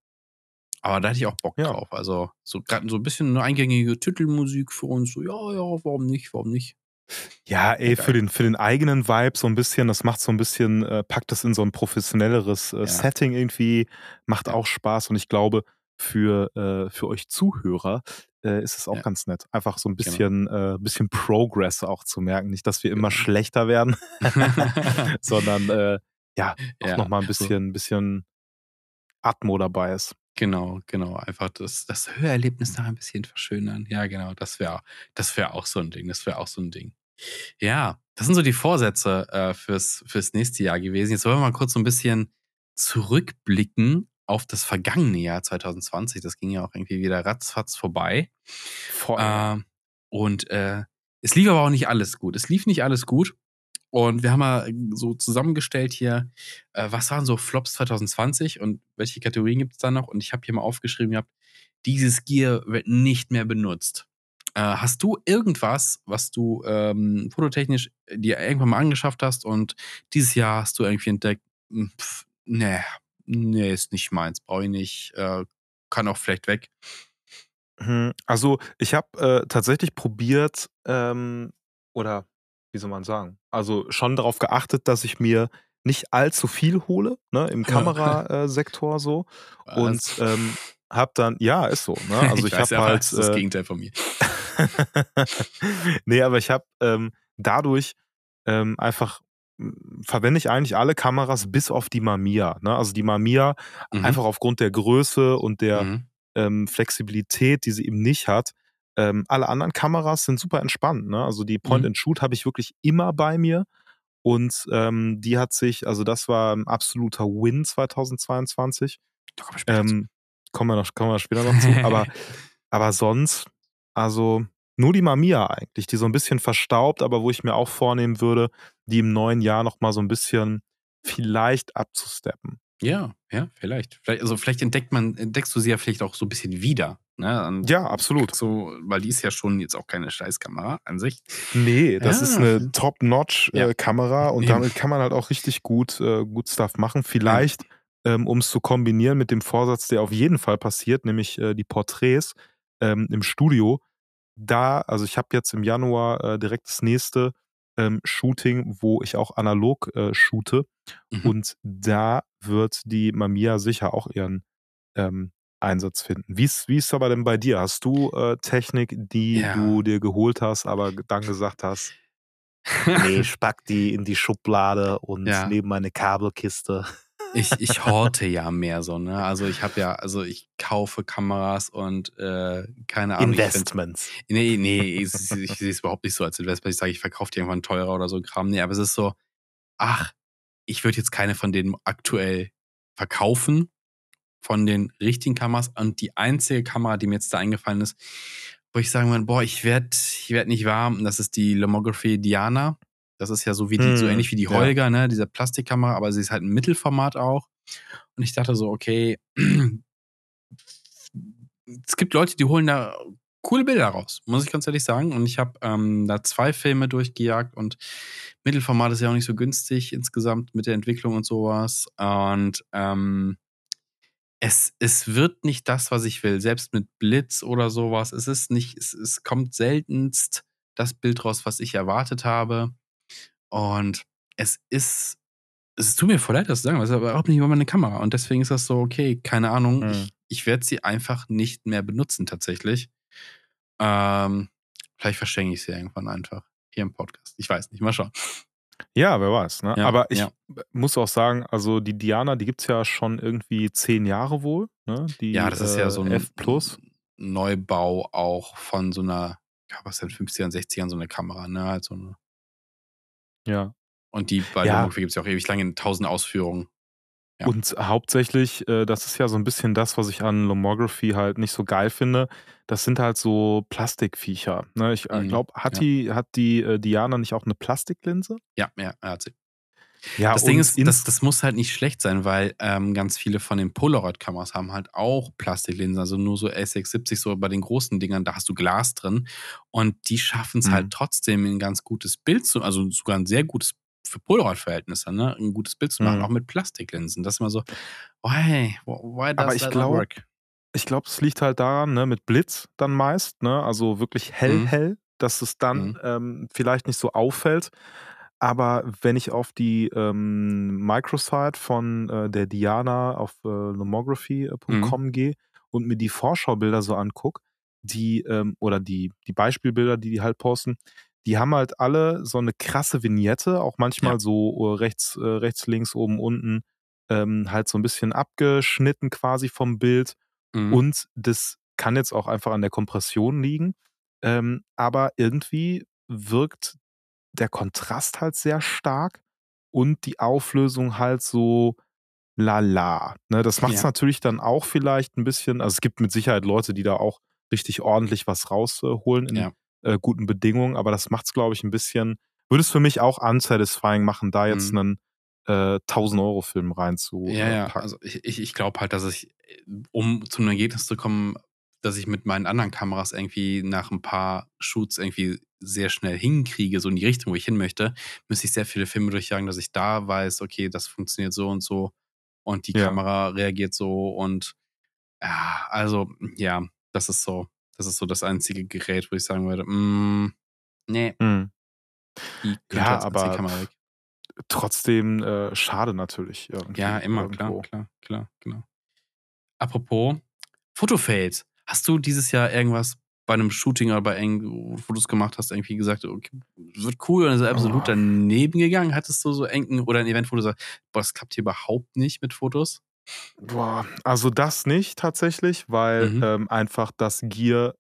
Aber da hätte ich auch Bock ja. drauf. Also so gerade so ein bisschen eine eingängige Titelmusik für uns. So, ja, ja, warum nicht, warum nicht? Ja, ey, für den, für den eigenen Vibe so ein bisschen, das macht so ein bisschen, äh, packt das in so ein professionelleres äh, Ja. Setting irgendwie, macht Ja. auch Spaß und ich glaube, für, äh, für euch Zuhörer äh, ist es auch Ja. ganz nett, einfach so ein Genau. bisschen, äh, bisschen Progress auch zu merken. Nicht, dass wir immer Genau. schlechter werden, sondern äh, ja, auch Ja, nochmal ein so. bisschen, bisschen Atmo dabei ist. Genau, genau. Einfach das, das Hörerlebnis noch ein bisschen verschönern. Ja, genau. Das wäre das wär auch so ein Ding. Das wäre auch so ein Ding. Ja, das sind so die Vorsätze äh, fürs, fürs nächste Jahr gewesen. Jetzt wollen wir mal kurz so ein bisschen zurückblicken auf das vergangene Jahr 2020. Das ging ja auch irgendwie wieder ratzfatz vorbei. Voll. Ähm, und äh, es lief aber auch nicht alles gut. Es lief nicht alles gut. Und wir haben mal so zusammengestellt hier, äh, was waren so Flops 2020 und welche Kategorien gibt es da noch? Und ich habe hier mal aufgeschrieben gehabt, dieses Gear wird nicht mehr benutzt. Äh, hast du irgendwas, was du ähm, fototechnisch dir irgendwann mal angeschafft hast und dieses Jahr hast du irgendwie entdeckt, hm, pf, nee, nee, ist nicht meins, brauche ich nicht, äh, kann auch vielleicht weg. Hm, Also ich habe äh, tatsächlich probiert, ähm, oder wie soll man sagen, also schon darauf geachtet, dass ich mir nicht allzu viel hole, ne, im Kamerasektor so. Und Was? ähm, habe dann, ja, ist so, ne? Also ich, weiß, habe halt. das ist das Äh, Gegenteil von mir. nee, aber ich habe ähm, dadurch ähm, einfach verwende ich eigentlich alle Kameras bis auf die Mamiya. Ne? Also die Mamiya Mhm. einfach aufgrund der Größe und der Mhm. ähm, Flexibilität, die sie eben nicht hat. Ähm, alle anderen Kameras sind super entspannt. Ne? Also die Mhm. Point-and-Shoot habe ich wirklich immer bei mir. Und ähm, die hat sich, also das war ein absoluter Win 2022. Da kommen wir später. Ähm, kommen, wir noch, kommen wir später noch zu. Aber, aber sonst, also nur die Mamiya eigentlich, die so ein bisschen verstaubt, aber wo ich mir auch vornehmen würde, die im neuen Jahr nochmal so ein bisschen vielleicht abzusteppen. Ja, ja, vielleicht. vielleicht. Also vielleicht entdeckt man, entdeckst du sie ja vielleicht auch so ein bisschen wieder. Ne? Ja, absolut. So, weil die ist ja schon jetzt auch keine Scheißkamera an sich. Nee, das Ja. ist eine Top-Notch-Kamera Ja. und Eben. damit kann man halt auch richtig gut, äh, gut Stuff machen. Vielleicht, ähm, um es zu kombinieren mit dem Vorsatz, der auf jeden Fall passiert, nämlich äh, die Porträts ähm, im Studio. Da, also ich habe jetzt im Januar äh, direkt das nächste ähm, Shooting, wo ich auch analog äh, shoote. Mhm. Und da wird die Mamiya sicher auch ihren ähm, Einsatz finden. Wie ist wie ist aber denn bei dir? Hast du äh, Technik, die Ja. du dir geholt hast, aber dann gesagt hast, Nee, ich pack die in die Schublade und Ja. neben meine Kabelkiste. Ich, ich horte ja mehr so, ne? Also ich habe ja, also ich kaufe Kameras und äh, keine Ahnung. ich find- Investments. Nee, nee, ich, ich sehe es überhaupt nicht so als Investment. Ich sage, ich verkaufe die irgendwann teurer oder so Kram. Nee, aber es ist so, ach, ich würde jetzt keine von denen aktuell verkaufen, von den richtigen Kameras. Und die einzige Kamera, die mir jetzt da eingefallen ist, wo ich sagen würde, boah, ich werde ich werd nicht warm, das ist die Lomography Diana. Das ist ja so wie die, so Hm, ähnlich wie die ja. Holger, ne, diese Plastikkamera, aber sie ist halt ein Mittelformat auch. Und ich dachte so, okay, es gibt Leute, die holen da coole Bilder raus, muss ich ganz ehrlich sagen. Und ich habe ähm, da zwei Filme durchgejagt und Mittelformat ist ja auch nicht so günstig insgesamt mit der Entwicklung und sowas. Und ähm, es, es wird nicht das, was ich will. Selbst mit Blitz oder sowas. Es ist nicht, es, es kommt seltenst das Bild raus, was ich erwartet habe. Und es ist, es tut mir voll leid, das zu sagen, aber es ist aber überhaupt nicht über meine Kamera. Und deswegen ist das so, okay, keine Ahnung. Mhm. Ich, ich werde sie einfach nicht mehr benutzen, tatsächlich. Ähm, vielleicht verschenke ich sie irgendwann einfach hier im Podcast. Ich weiß nicht, mal schauen. ja, wer weiß. Ne? Ja, aber ich ja. muss auch sagen, also die Diana, die gibt es ja schon irgendwie zehn Jahre wohl. Ne? Die, Ja, das ist ja äh, so ein F Plus. Neubau auch von so einer, ja, was denn, 50ern, 60ern, so eine Kamera, ne? Halt so eine. Ja. Und die bei Ja. Lomography gibt es ja auch ewig lange in tausend Ausführungen. Ja. Und hauptsächlich, äh, das ist ja so ein bisschen das, was ich an Lomography halt nicht so geil finde. Das sind halt so Plastikviecher. Ne? Ich äh, Mhm, glaube, hat ja. die, hat die äh, Diana nicht auch eine Plastiklinse? Ja, ja, er hat sie. Ja, Das Ding ist, das, das muss halt nicht schlecht sein, weil ähm, ganz viele von den Polaroid-Kameras haben halt auch Plastiklinsen, also nur so A670, so bei den großen Dingern, da hast du Glas drin und die schaffen es Mhm. halt trotzdem ein ganz gutes Bild zu, also sogar ein sehr gutes für Polaroid-Verhältnisse, ne, ein gutes Bild zu machen, Mhm. auch mit Plastiklinsen. Das ist immer so, why, why does Aber ich that glaub, work? Ich glaube, es liegt halt daran, ne, mit Blitz dann meist, ne? Also wirklich hell, Mhm. hell. dass es dann Mhm. ähm, vielleicht nicht so auffällt. Aber wenn ich auf die ähm, Microsite von äh, der Diana auf äh, lomography.com gehe und mir die Vorschaubilder so angucke, die ähm, oder die, die Beispielbilder, die die halt posten, die haben halt alle so eine krasse Vignette, auch manchmal Ja. so äh, rechts, äh, rechts, links, oben, unten, ähm, halt so ein bisschen abgeschnitten quasi vom Bild. Mhm. Und das kann jetzt auch einfach an der Kompression liegen. Ähm, aber irgendwie wirkt der Kontrast halt sehr stark und die Auflösung halt so lala. Ne, das macht es Ja. natürlich dann auch vielleicht ein bisschen, also es gibt mit Sicherheit Leute, die da auch richtig ordentlich was rausholen in Ja. äh, guten Bedingungen, aber das macht es, glaube ich, ein bisschen, würde es für mich auch unsatisfying machen, da jetzt Mhm. einen äh, 1000-Euro-Film rein zu Ja, ja, also ich, ich, ich glaube halt, dass ich, äh, um zu einem Ergebnis zu kommen, dass ich mit meinen anderen Kameras irgendwie nach ein paar Shoots irgendwie sehr schnell hinkriege, so in die Richtung, wo ich hin möchte, müsste ich sehr viele Filme durchjagen, dass ich da weiß, okay, das funktioniert so und so und die Ja. Kamera reagiert so und ja, also ja, das ist so, das ist so das einzige Gerät, wo ich sagen würde, mm, nee, die könnte Ja, aber Kamera weg. trotzdem äh, schade natürlich irgendwie Ja, immer, irgendwo. klar, klar, klar, genau. Apropos Fotofails. Hast du dieses Jahr irgendwas bei einem Shooting oder bei irgendwo Fotos gemacht hast, irgendwie gesagt, okay, wird cool und ist absolut Oh. daneben gegangen? Hattest du so engen oder ein Event, wo du sagst, boah, das klappt hier überhaupt nicht mit Fotos? Boah, also das nicht tatsächlich, weil Mhm. ähm, einfach das Gear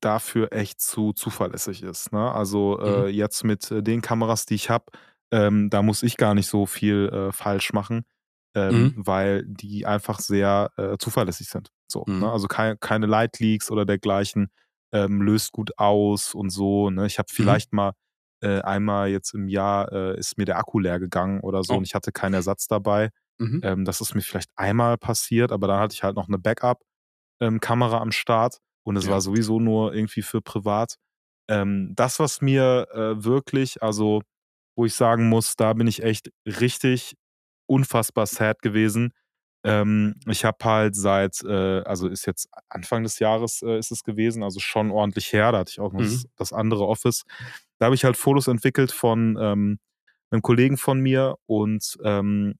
dafür echt zu zuverlässig ist. Ne? Also Mhm. äh, jetzt mit äh, den Kameras, die ich habe, ähm, da muss ich gar nicht so viel äh, falsch machen, ähm, Mhm. weil die einfach sehr äh, zuverlässig sind. So, Mhm. ne? Also kei keine Light Leaks oder dergleichen ähm, löst gut aus und so. Ne? Ich habe Mhm. vielleicht mal äh, einmal jetzt im Jahr äh, ist mir der Akku leer gegangen oder so Oh. und ich hatte keinen Ersatz dabei. Mhm. Ähm, das ist mir vielleicht einmal passiert, aber dann hatte ich halt noch eine Backup-Kamera am Start und es Ja. war sowieso nur irgendwie für privat. Ähm, das, was mir äh, wirklich, also wo ich sagen muss, da bin ich echt richtig unfassbar sad gewesen. Ähm, ich habe halt seit, äh, also ist jetzt Anfang des Jahres äh, ist es gewesen, also schon ordentlich her, da hatte ich auch noch das, Mhm. das andere Office. Da habe ich halt Fotos entwickelt von ähm, einem Kollegen von mir und ähm,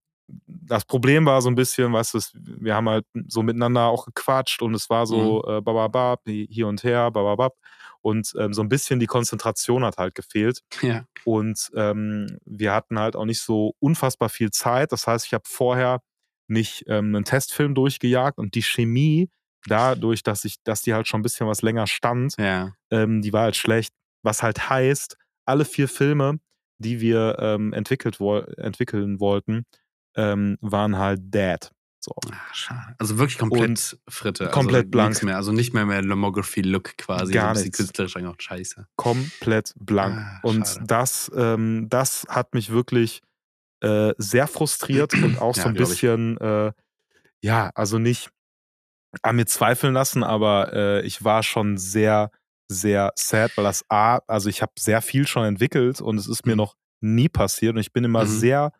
das Problem war so ein bisschen, weißt du, wir haben halt so miteinander auch gequatscht und es war so äh, bababab, hier und her, bababab. Und ähm, so ein bisschen die Konzentration hat halt gefehlt. Ja. Und ähm, wir hatten halt auch nicht so unfassbar viel Zeit. Das heißt, ich habe vorher nicht ähm, einen Testfilm durchgejagt und die Chemie, dadurch, dass ich, dass die halt schon ein bisschen was länger stand, Ja. ähm, die war halt schlecht. Was halt heißt, alle vier Filme, die wir ähm, entwickelt woll entwickeln wollten, ähm, waren halt dead. So. Schade. Also wirklich komplett Fritte. komplett also blank. Mehr. Also nicht mehr mehr Lomography-Look quasi. Gar so nichts. künstlerisch auch scheiße. komplett blank. Ah, und das, ähm, das hat mich wirklich äh, sehr frustriert und auch Ja, so ein bisschen, äh, ja, also nicht an mir zweifeln lassen, aber äh, ich war schon sehr, sehr sad, weil das A, also ich habe sehr viel schon entwickelt und es ist mir Mhm. noch nie passiert und ich bin immer Mhm. sehr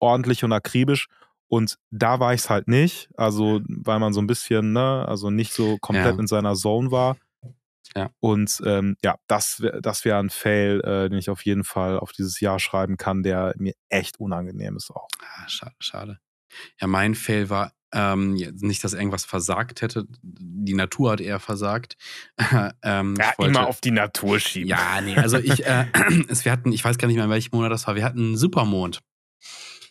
ordentlich und akribisch und da war ich es halt nicht, also weil man so ein bisschen, ne, also nicht so komplett Ja. in seiner Zone war. Ja. Und ähm, ja, das wäre das wär ein Fail, äh, den ich auf jeden Fall auf dieses Jahr schreiben kann, der mir echt unangenehm ist auch. Ah, schade, schade. Ja, mein Fail war ähm, nicht, dass irgendwas versagt hätte. Die Natur hat eher versagt. ähm, ich wollte- die Natur schieben. Ja, nee, also ich, äh, es, wir hatten, ich weiß gar nicht mehr, in welchem Monat das war. Wir hatten einen Supermond.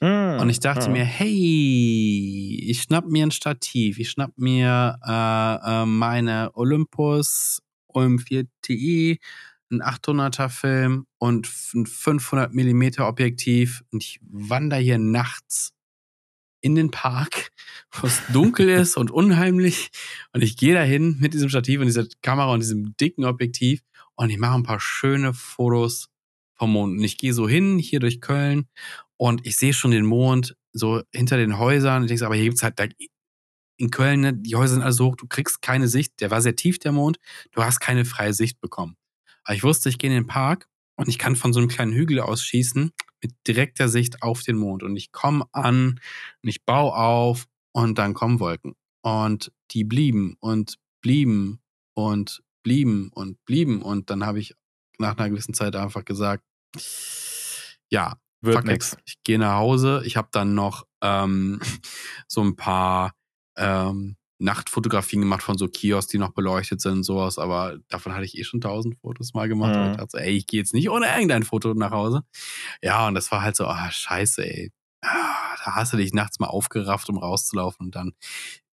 Mm, Und ich dachte mm. mir, hey, ich schnapp mir ein Stativ, ich schnapp mir äh, äh, meine Olympus Ulm 4 Ti, ein 800er Film und ein 500 mm Objektiv. Und ich wandere hier nachts in den Park, wo es dunkel ist und unheimlich. Und ich gehe dahin mit diesem Stativ und dieser Kamera und diesem dicken Objektiv. Und ich mache ein paar schöne Fotos vom Mond. Und ich gehe so hin hier durch Köln und ich sehe schon den Mond so hinter den Häusern. Ich denke, aber hier gibt's halt da, in Köln, ne, die Häuser sind alle so hoch, du kriegst keine Sicht. Der war sehr tief, der Mond. Du hast keine freie Sicht bekommen. Aber ich wusste, ich gehe in den Park und ich kann von so einem kleinen Hügel aus schießen mit direkter Sicht auf den Mond. Und ich komme an und ich baue auf und dann kommen Wolken. Und die blieben und blieben und blieben und blieben. Und dann habe ich nach einer gewissen Zeit einfach gesagt, ja, Wird nix. ich gehe nach Hause. Ich habe dann noch ähm, so ein paar ähm, Nachtfotografien gemacht von so Kiosks, die noch beleuchtet sind und sowas, aber davon hatte ich eh schon tausend Fotos mal gemacht. Mhm. Und ich dachte so, ey, ich gehe jetzt nicht ohne irgendein Foto nach Hause. Ja, und das war halt so, ah, scheiße, ey. Ah, da hast du dich nachts mal aufgerafft, um rauszulaufen und dann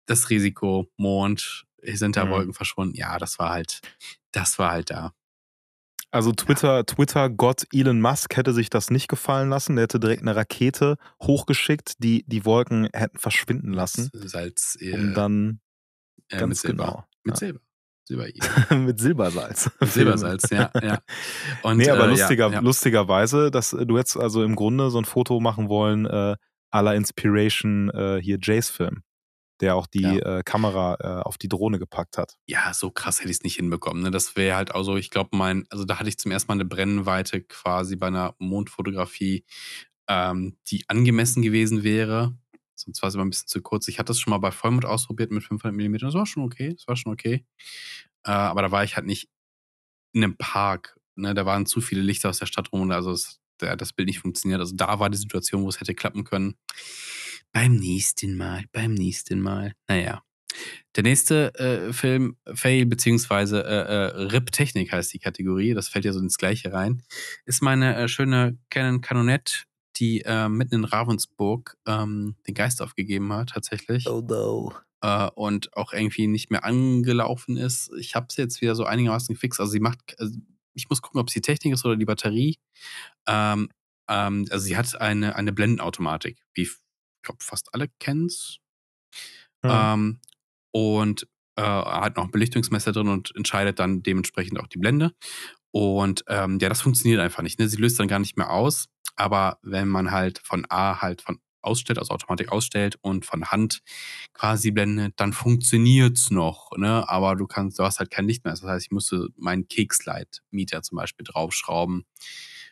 das Risiko, Mond, hinter Mhm. Wolken verschwunden. Ja, das war halt, das war halt da. Also Twitter, Twitter-Gott Elon Musk hätte sich das nicht gefallen lassen. Der hätte direkt eine Rakete hochgeschickt, die die Wolken hätten verschwinden lassen. Salz, äh, Um dann äh, ganz mit Silber. genau. Mit Ja. Silber. Silber mit Silbersalz. Mit Silbersalz, ja, ja. Und, nee, aber äh, lustiger, ja, ja. lustigerweise, dass äh, du jetzt also im Grunde so ein Foto machen wollen, äh, à la Inspiration äh, hier Jace-Film, der auch die Ja. äh, Kamera äh, auf die Drohne gepackt hat. ja, so krass hätte ich es nicht hinbekommen. Ne? Das wäre halt auch so, ich glaube, mein, also da hatte ich zum ersten Mal eine Brennweite quasi bei einer Mondfotografie, ähm, die angemessen gewesen wäre. Sonst war es immer ein bisschen zu kurz. Ich hatte das schon mal bei Vollmond ausprobiert mit 500 mm. Das war schon okay. Das war schon okay. Äh, aber da war ich halt nicht in einem Park. Ne? Da waren zu viele Lichter aus der Stadt rum. und Also es, da hat das Bild nicht funktioniert. Also da war die Situation, wo es hätte klappen können. Beim nächsten Mal, beim nächsten Mal. Naja. Der nächste äh, Film, Fail, beziehungsweise äh, äh, RIP-Technik heißt die Kategorie, das fällt ja so ins Gleiche rein, ist meine äh, schöne Canon Canonette, die äh, mitten in Ravensburg ähm, den Geist aufgegeben hat, tatsächlich. Oh no. Äh, und auch irgendwie nicht mehr angelaufen ist. Ich habe sie jetzt wieder so einigermaßen gefixt. Also sie macht, also ich muss gucken, ob es die Technik ist oder die Batterie. Ähm, ähm, also sie hat eine, eine Blendenautomatik, wie glaube fast alle kennen es. Hm. Ähm, und äh, hat noch ein Belichtungsmesser drin und entscheidet dann dementsprechend auch die Blende. Und ähm, ja, das funktioniert einfach nicht. Ne? Sie löst dann gar nicht mehr aus. Aber wenn man halt von A halt von ausstellt, also Automatik ausstellt und von Hand quasi blendet, dann funktioniert's noch. Ne? Aber du kannst, du hast halt kein Licht mehr. Das heißt, ich musste meinen Kickslide-Mieter zum Beispiel draufschrauben.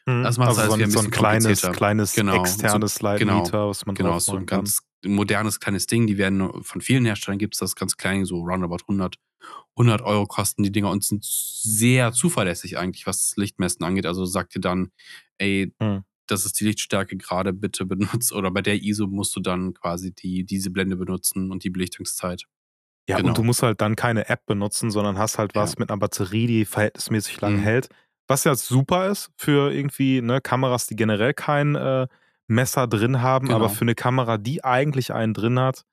Hm. Das macht's also alles so wieder ein, so ein kleines, kleines Genau, externes so- Slide-Meter, was man Genau, so ein kann. ganz modernes kleines Ding. Die werden von vielen Herstellern gibt es das ganz klein, so roundabout 100, 100 Euro kosten die Dinger und sind sehr zuverlässig eigentlich, was das Lichtmessen angeht. Also sagt dir dann, ey, Hm. das ist die Lichtstärke gerade, bitte benutzt oder bei der ISO musst du dann quasi die, diese Blende benutzen und die Belichtungszeit. Ja, Genau. und du musst halt dann keine App benutzen, sondern hast halt was Ja. mit einer Batterie, die verhältnismäßig lang Mhm. hält. Was ja super ist für irgendwie ne, Kameras, die generell kein äh, Messer drin haben, Genau. aber für eine Kamera, die eigentlich einen drin hat,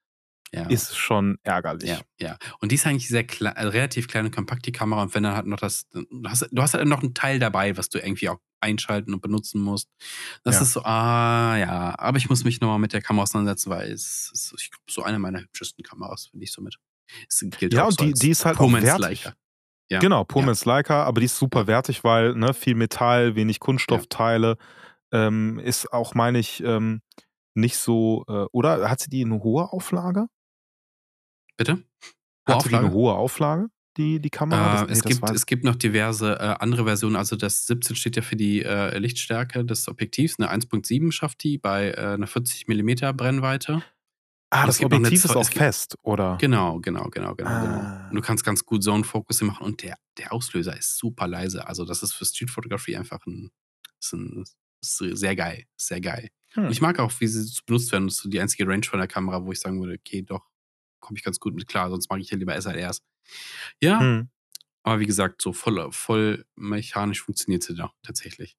Ja. ist schon ärgerlich. Ja, ja. Und die ist eigentlich sehr klein, also relativ klein und kompakt, die Kamera. Und wenn dann halt noch das, du hast, du hast halt noch einen Teil dabei, was du irgendwie auch einschalten und benutzen musst. Das Ja. ist so, ah, ja. Aber ich muss mich nochmal mit der Kamera auseinandersetzen, weil es ist, ich glaube, so eine meiner hübschesten Kameras, finde ich so mit. Es gilt Ja, auch und so die, die ist halt auch wertig. Ja. Genau, Poor ja. Leica, aber die ist super wertig, weil ne, viel Metall, wenig Kunststoffteile, ähm, ist auch, meine ich, ähm, nicht so, äh, oder hat sie die eine hohe Auflage? Bitte? Hohe Hat sie die eine Auflage? hohe Auflage, die, die Kamera? Das- Äh, nee, es, das gibt, es gibt noch diverse äh, andere Versionen. Also das 17 steht ja für die äh, Lichtstärke des Objektivs. Eine 1.7 schafft die bei äh, einer 40 mm Brennweite. Ah, das Objektiv ist auch fest, oder? Genau, genau, genau, genau, Ah. genau. Du kannst ganz gut Zone Focusing machen und der, der Auslöser ist super leise. Also das ist für Streetfotografie einfach ein, ist ein ist sehr geil, sehr geil. Hm. Und ich mag auch, wie sie benutzt werden. Das ist so die einzige Range von der Kamera, wo ich sagen würde, okay, doch, komme ich ganz gut mit klar, sonst mag ich ja lieber SLRs. Ja, Hm. aber wie gesagt, so voll, voll mechanisch funktioniert sie doch tatsächlich.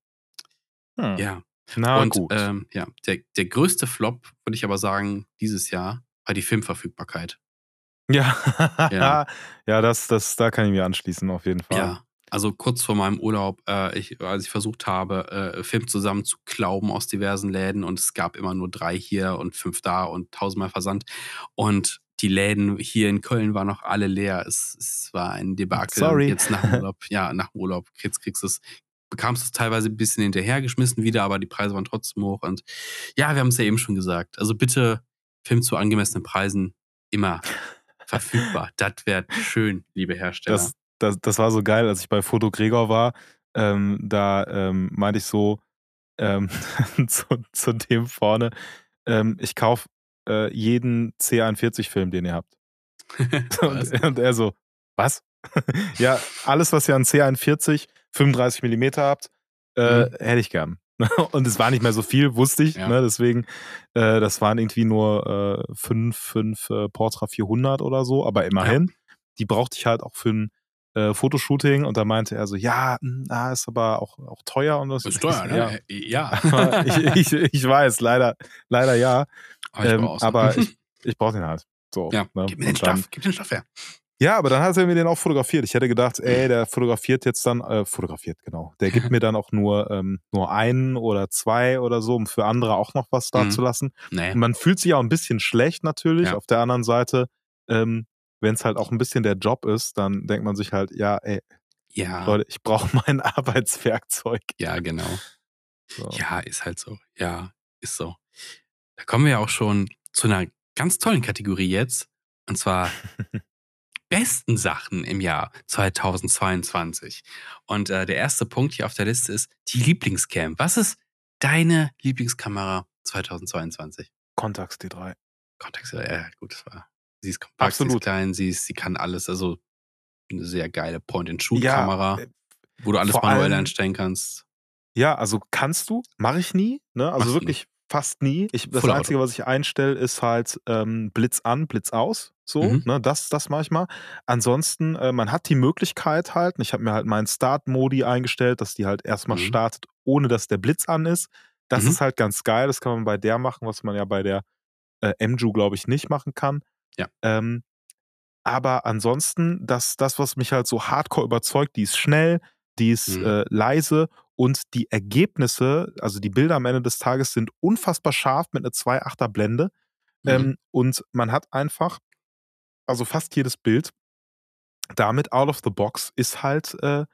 Hm. Ja. Na und gut. Ähm, ja, der, der größte Flop, würde ich aber sagen, dieses Jahr, war die Filmverfügbarkeit. ja, Ja. ja, das, das, da kann ich mir anschließen, auf jeden Fall. Ja. Also kurz vor meinem Urlaub, äh, ich, als ich versucht habe, äh, Film zusammen zu klauben aus diversen Läden und es gab immer nur drei hier und fünf da und tausendmal Versand. Und die Läden hier in Köln waren noch alle leer. Es, es war ein Debakel. Sorry. Jetzt nach dem Urlaub, ja, nach dem Urlaub kriegst, kriegst du es, bekamst es teilweise ein bisschen hinterhergeschmissen wieder, aber die Preise waren trotzdem hoch. Und ja, wir haben es ja eben schon gesagt. Also bitte Film zu angemessenen Preisen immer verfügbar. Das wäre schön, liebe Hersteller. Das, das, das war so geil, als ich bei Foto Gregor war. Ähm, da ähm, meinte ich so ähm, zu, zu dem vorne, ähm, ich kaufe äh, jeden C41-Film, den ihr habt. Und, er- und er so, was? ja, alles, was ihr an C41 35 Millimeter habt, äh, Mhm. hätte ich gern. Und es war nicht mehr so viel, wusste ich. Ja. Ne, deswegen, äh, das waren irgendwie nur äh, fünf, fünf äh, Portra 400 oder so, aber immerhin. Die brauchte ich halt auch für ein äh, Fotoshooting und da meinte er so, ja, mh, ah, ist aber auch, auch teuer und das Ist teuer, Ja. ne? Ja. Aber ich, ich, ich weiß, leider, leider ja. Aber ich ähm, brauch's. aber ich, ich brauche den halt. So, ja, ne? gib mir den Stoff, gib den Stoff her. Ja, aber dann hat er mir den auch fotografiert. Ich hätte gedacht, ey, der fotografiert jetzt dann, äh, fotografiert, genau. Der gibt mir dann auch nur, ähm, nur einen oder zwei oder so, um für andere auch noch was da Mhm. zu lassen. Nee. Man fühlt sich auch ein bisschen schlecht natürlich. Ja. Auf der anderen Seite, ähm, wenn es halt auch ein bisschen der Job ist, dann denkt man sich halt, ja, ey, Ja, Leute, ich brauche mein Arbeitswerkzeug. ja, genau. So. Ja, ist halt so. Ja, ist so. Da kommen wir auch schon zu einer ganz tollen Kategorie jetzt. Und zwar besten Sachen im Jahr 2022. Und äh, der erste Punkt hier auf der Liste ist die Lieblingscam. Was ist deine Lieblingskamera 2022? Contax D3. Kontext, ja, gut, das war. Sie ist kompakt, sie ist Absolut. klein, sie, ist, sie kann alles. Also eine sehr geile Point-and-Shoot-Kamera, Ja, äh, wo du alles manuell allem- einstellen kannst. Ja, also kannst du, mache ich nie, ne? Also Machst du wirklich fast nie. Ich, das Einzige, was ich einstelle, ist halt ähm, Blitz an, Blitz aus. So, Mhm. ne? Das, das mache ich mal. Ansonsten, äh, man hat die Möglichkeit halt, ich habe mir halt meinen Start-Modi eingestellt, dass die halt erstmal Mhm. startet, ohne dass der Blitz an ist. Das Mhm. ist halt ganz geil. Das kann man bei der machen, was man ja bei der äh, MJU, glaube ich, nicht machen kann. Ja. Ähm, aber ansonsten, das, das, was mich halt so hardcore überzeugt, die ist schnell, die ist Mhm. äh, leise und die Ergebnisse, also die Bilder am Ende des Tages sind unfassbar scharf mit einer 2,8er Blende. Mhm. Ähm, und man hat einfach, also fast jedes Bild damit out of the box ist halt äh,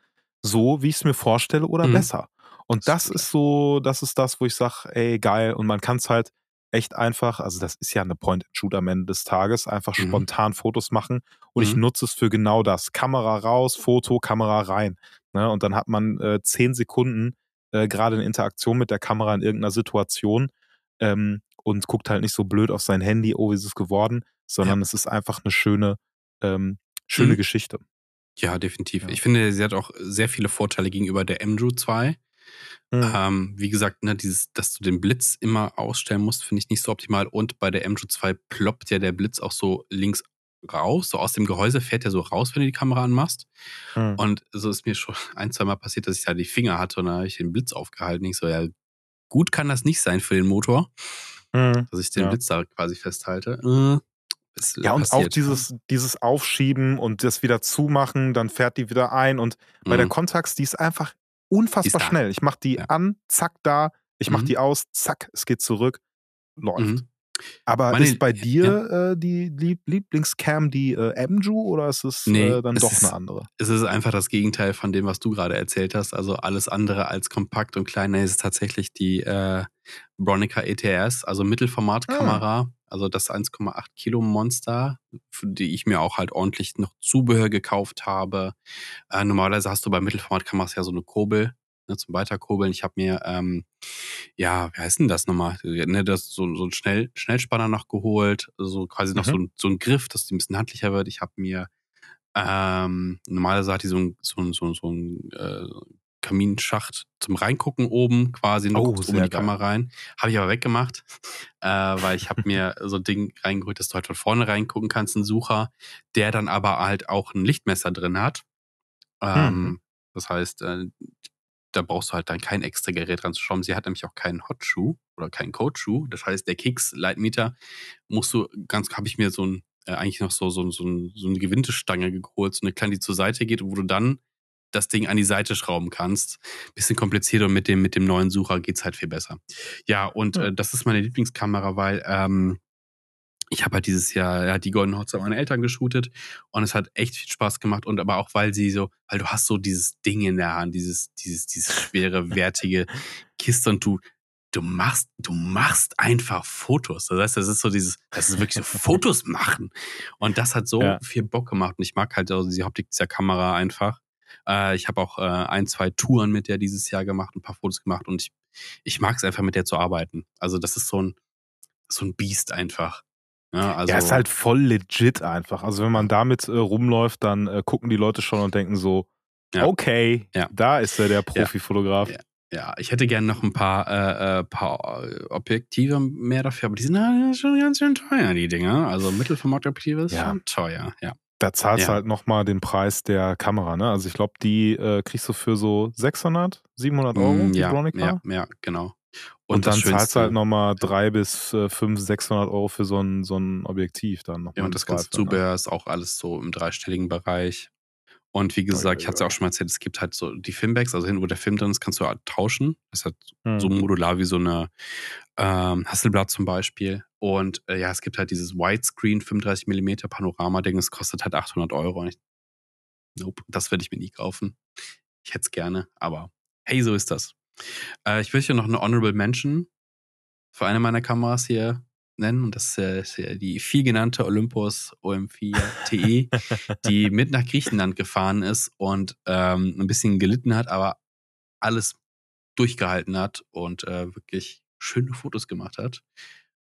so, wie ich es mir vorstelle oder Mhm. besser. Und Das ist so, das ist das, wo ich sage, ey, geil. Und man kann es halt echt einfach, also das ist ja eine Point-and-Shoot am Ende des Tages, einfach Mhm. spontan Fotos machen. Und ich Mhm. nutze es für genau das. Kamera raus, Foto, Kamera rein. Ne? Und dann hat man äh, zehn Sekunden äh, gerade in Interaktion mit der Kamera in irgendeiner Situation ähm, und guckt halt nicht so blöd auf sein Handy, oh, wie ist es geworden, sondern es ist einfach eine schöne, ähm, schöne Mhm. Geschichte. Ja, definitiv. Ja. Ich finde, sie hat auch sehr viele Vorteile gegenüber der MJU 2. Mhm. Ähm, wie gesagt, ne, dieses, dass du den Blitz immer ausstellen musst, finde ich nicht so optimal. Und bei der MJU 2 ploppt ja der Blitz auch so links raus, so aus dem Gehäuse fährt er so raus, wenn du die Kamera anmachst. Mhm. Und so ist mir schon ein, zwei Mal passiert, dass ich da die Finger hatte und da habe ich den Blitz aufgehalten. Ich so, ja, gut kann das nicht sein für den Motor, Mhm. dass ich den Ja. Blitz da quasi festhalte. Äh, es Ja, und auch passiert. dieses, dieses Aufschieben und das wieder zumachen, dann fährt die wieder ein. Und bei der Mhm. Contax, die ist einfach unfassbar da. schnell. Ich mache die Ja. an, zack, da. Ich mache Mhm. die aus, zack, es geht zurück. Läuft. Mhm. Aber Meine- ist bei ja. dir äh, die Lieb Lieblingscam die äh, MJU oder ist es Nee, äh, dann es doch ist- eine andere? es ist einfach das Gegenteil von dem, was du gerade erzählt hast. Also alles andere als kompakt und kleiner ist tatsächlich die äh, Bronica ETS, also Mittelformatkamera, also das 1,8 Kilo Monster, für die ich mir auch halt ordentlich noch Zubehör gekauft habe. Äh, normalerweise hast du bei Mittelformatkameras ja so eine Kurbel ne, zum Weiterkurbeln. Ich habe mir, ähm, ja, wie heißt denn das nochmal? Ne, das, so, so ein Schnell, Schnellspanner noch geholt, so quasi noch Mhm. so, ein, so ein Griff, dass die ein bisschen handlicher wird. Ich habe mir ähm, normalerweise hat die so ein, so ein, so ein, so ein äh, Kaminschacht zum Reingucken oben quasi, nur Oh, guckst oben in die Kamera rein. Habe ich aber weggemacht, äh, weil ich habe mir so ein Ding reingeholt, dass du halt von vorne reingucken kannst, ein Sucher, der dann aber halt auch ein Lichtmesser drin hat. Ähm, Mhm. Das heißt, äh, da brauchst du halt dann kein extra Gerät dran zu schrauben. Sie hat nämlich auch keinen Hotshoe oder keinen Code-Shoe. Das heißt, der Kicks-Leitmeter musst du ganz, habe ich mir so ein, äh, eigentlich noch so, so, so, so eine Gewindestange geholt, so eine kleine, die zur Seite geht, wo du dann das Ding an die Seite schrauben kannst. Bisschen komplizierter und mit dem, mit dem neuen Sucher geht's halt viel besser. Ja, und äh, das ist meine Lieblingskamera, weil ähm, ich habe halt dieses Jahr ja, die Golden Hochzeit meiner Eltern geshootet und es hat echt viel Spaß gemacht und aber auch weil sie so, weil du hast so dieses Ding in der Hand, dieses, dieses, dieses schwere, wertige Kiste und du, du machst, du machst einfach Fotos. Das heißt, das ist so dieses, das ist wirklich so Fotos machen. Und das hat so Ja. viel Bock gemacht und ich mag halt also die Optik dieser Kamera einfach. Äh, ich habe auch äh, ein, zwei Touren mit der dieses Jahr gemacht, ein paar Fotos gemacht und ich, ich mag es einfach mit der zu arbeiten. Also das ist so ein, so ein Biest einfach. Ja, also, ja, ist halt voll legit einfach. Also wenn man damit äh, rumläuft, dann äh, gucken die Leute schon und denken so, Ja. Okay, Ja. da ist er, der Profifotograf. Ja. Ja, ich hätte gerne noch ein paar, äh, äh, paar Objektive mehr dafür, aber die sind äh, schon ganz schön teuer, die Dinger. Also Mittelformatobjektive ist Ja. schon teuer, ja. Da zahlst du Ja. halt nochmal den Preis der Kamera, ne? Also ich glaube, die äh, kriegst du für so 600, 700 Euro, Mm, die ja, Bronica. ja, ja, genau. Und, das dann zahlst du halt nochmal 300 bis äh, 500, 600 Euro für so ein, so ein Objektiv dann noch. Ja, und das ganze ne? Zubehör ist auch alles so im dreistelligen Bereich. Und wie gesagt, ich hatte es ja auch schon mal erzählt, es gibt halt so die Filmbags, also hinten, wo der Film drin ist, kannst du halt tauschen. Das ist halt Hm. so modular wie so eine ähm, Hasselblatt zum Beispiel. Und äh, ja, es gibt halt dieses Widescreen 35 mm Panorama-Ding, das kostet halt 800 Euro. Und ich, nope, das werde ich mir nie kaufen. Ich hätte es gerne, aber hey, so ist das. Äh, ich möchte noch eine Honorable Mention für eine meiner Kameras hier nennen. Und das äh, ist ja die viel genannte Olympus OM4 TE, die mit nach Griechenland gefahren ist und ähm, ein bisschen gelitten hat, aber alles durchgehalten hat und äh, wirklich schöne Fotos gemacht hat.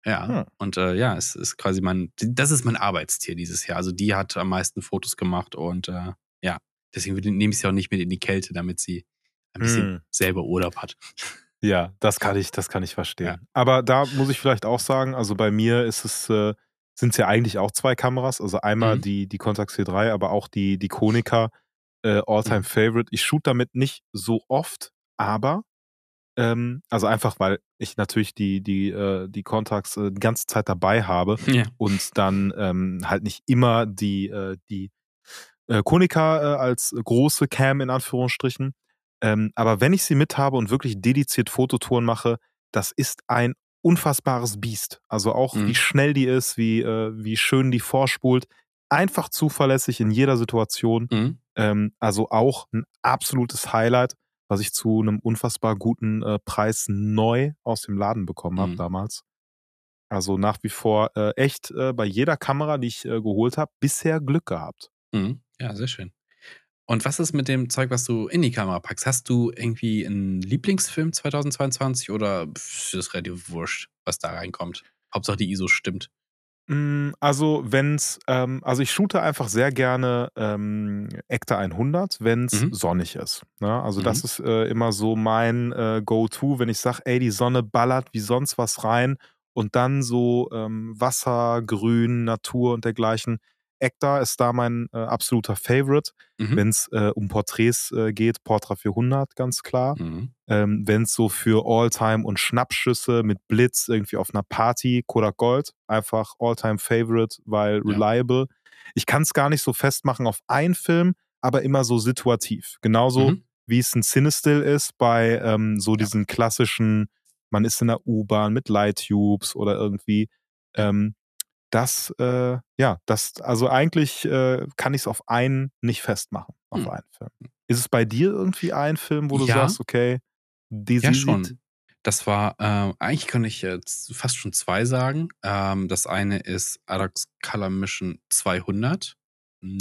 Ja, Hm. und äh, ja, es ist quasi mein, das ist mein Arbeitstier dieses Jahr. Also die hat am meisten Fotos gemacht und äh, ja, deswegen nehme ich sie auch nicht mit in die Kälte, damit sie ein bisschen Hm. selber Urlaub hat. Ja, das kann ich, das kann ich verstehen. Ja. Aber da muss ich vielleicht auch sagen, also bei mir ist es, äh, sind es ja eigentlich auch zwei Kameras. Also einmal Mhm. die, die Contax C3, aber auch die, die Konica äh, All-Time Mhm. Favorite. Ich shoot damit nicht so oft, aber ähm, also einfach, weil ich natürlich die, die, äh, die Contax äh, die ganze Zeit dabei habe Ja. und dann ähm, halt nicht immer die, äh, die äh, Konica äh, als große Cam in Anführungsstrichen. Ähm, aber wenn ich sie mit habe und wirklich dediziert Fototouren mache, das ist ein unfassbares Biest. Also auch Mhm. wie schnell die ist, wie, äh, wie schön die vorspult. Einfach zuverlässig in jeder Situation. Mhm. Ähm, also auch ein absolutes Highlight, was ich zu einem unfassbar guten äh, Preis neu aus dem Laden bekommen habe Mhm. damals. Also nach wie vor äh, echt äh, bei jeder Kamera, die ich äh, geholt habe, bisher Glück gehabt. Mhm. Ja, sehr schön. Und was ist mit dem Zeug, was du in die Kamera packst? Hast du irgendwie einen Lieblingsfilm 2022 oder pff, ist das relativ wurscht, was da reinkommt? Hauptsache die ISO stimmt. Mm, Also wenn's, ähm, also ich shoote einfach sehr gerne ähm, Ekta 100, wenn es Mhm. sonnig ist. Ne? Also Mhm. das ist äh, immer so mein äh, Go-To, wenn ich sage, ey, die Sonne ballert wie sonst was rein und dann so ähm, Wasser, Grün, Natur und dergleichen. Ekta ist da mein äh, absoluter Favorite, Mhm. wenn es äh, um Porträts äh, geht, Portra 400 ganz klar Mhm. ähm, wenn es so für Alltime und Schnappschüsse mit Blitz irgendwie auf einer Party, Kodak Gold, einfach Alltime Favorite, weil Ja. reliable. Ich kann es gar nicht so festmachen auf einen Film, aber immer so situativ. Genauso Mhm. wie es ein Cinestill ist bei ähm, so Ja. diesen klassischen, man ist in der U-Bahn mit Light-Tubes oder irgendwie. Ähm, das, äh, ja, das, also eigentlich äh, kann ich es auf einen nicht festmachen, auf Hm. einen Film. Ist es bei dir irgendwie ein Film, wo du Ja. sagst, okay, die Ja, schon. Das war, äh, eigentlich kann ich jetzt fast schon zwei sagen. Ähm, das eine ist Adox Color Mission 200.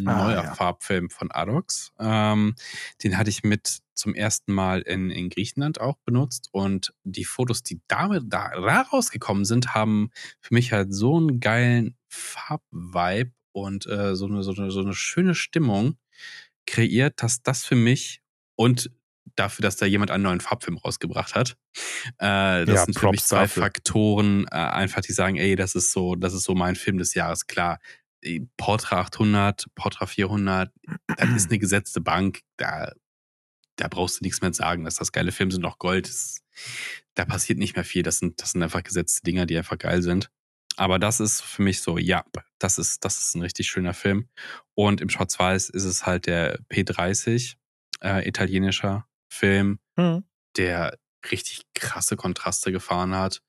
Ah, neuer ja. Farbfilm von Adox. Ähm, den hatte ich mit zum ersten Mal in, in Griechenland auch benutzt. Und die Fotos, die damit da, da rausgekommen sind, haben für mich halt so einen geilen Farbvibe und äh, so, eine, so, eine, so eine schöne Stimmung kreiert, dass das für mich und dafür, dass da jemand einen neuen Farbfilm rausgebracht hat. Äh, das Ja, sind für mich Props zwei dafür. Faktoren, äh, einfach die sagen, ey, das ist so, das ist so mein Film des Jahres. Klar, Portra 800, Portra 400, das ist eine gesetzte Bank. Da, da brauchst du nichts mehr sagen, dass das geile Filme sind. Auch Gold, ist, da passiert nicht mehr viel. Das sind, das sind einfach gesetzte Dinger, die einfach geil sind. Aber das ist für mich so, ja, das ist, das ist ein richtig schöner Film. Und im Schwarz-Weiß ist es halt der P30, äh, italienischer Film, Hm. der richtig krasse Kontraste gefahren hat.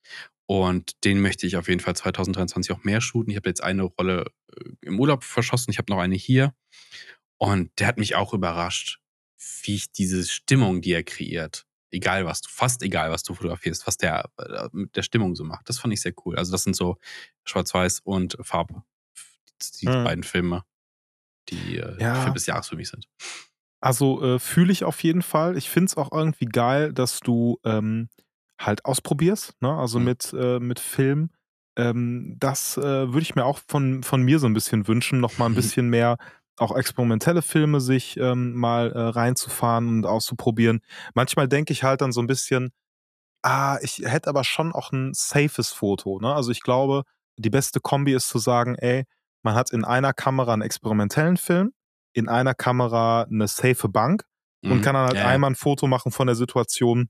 Und den möchte ich auf jeden Fall 2023 auch mehr shooten. Ich habe jetzt eine Rolle äh, im Urlaub verschossen, ich habe noch eine hier. Und der hat mich auch überrascht, wie ich diese Stimmung, die er kreiert, egal was du, fast egal was du fotografierst, was der äh, mit der Stimmung so macht. Das fand ich sehr cool. Also das sind so Schwarz-Weiß und Farbe. Die Hm. beiden Filme, die äh, Ja. Film des Jahres für mich sind. Also äh, fühle ich auf jeden Fall. Ich finde es auch irgendwie geil, dass du ähm, halt ausprobierst, ne? Also Mhm. mit, äh, mit Film. Ähm, das äh, würde ich mir auch von, von mir so ein bisschen wünschen, noch mal ein bisschen mehr auch experimentelle Filme sich ähm, mal äh, reinzufahren und auszuprobieren. Manchmal denke ich halt dann so ein bisschen, ah, ich hätte aber schon auch ein safes Foto. Ne? Also ich glaube, die beste Kombi ist zu sagen, ey, man hat in einer Kamera einen experimentellen Film, in einer Kamera eine safe Bank und Mhm. kann dann halt ja. einmal ein Foto machen von der Situation,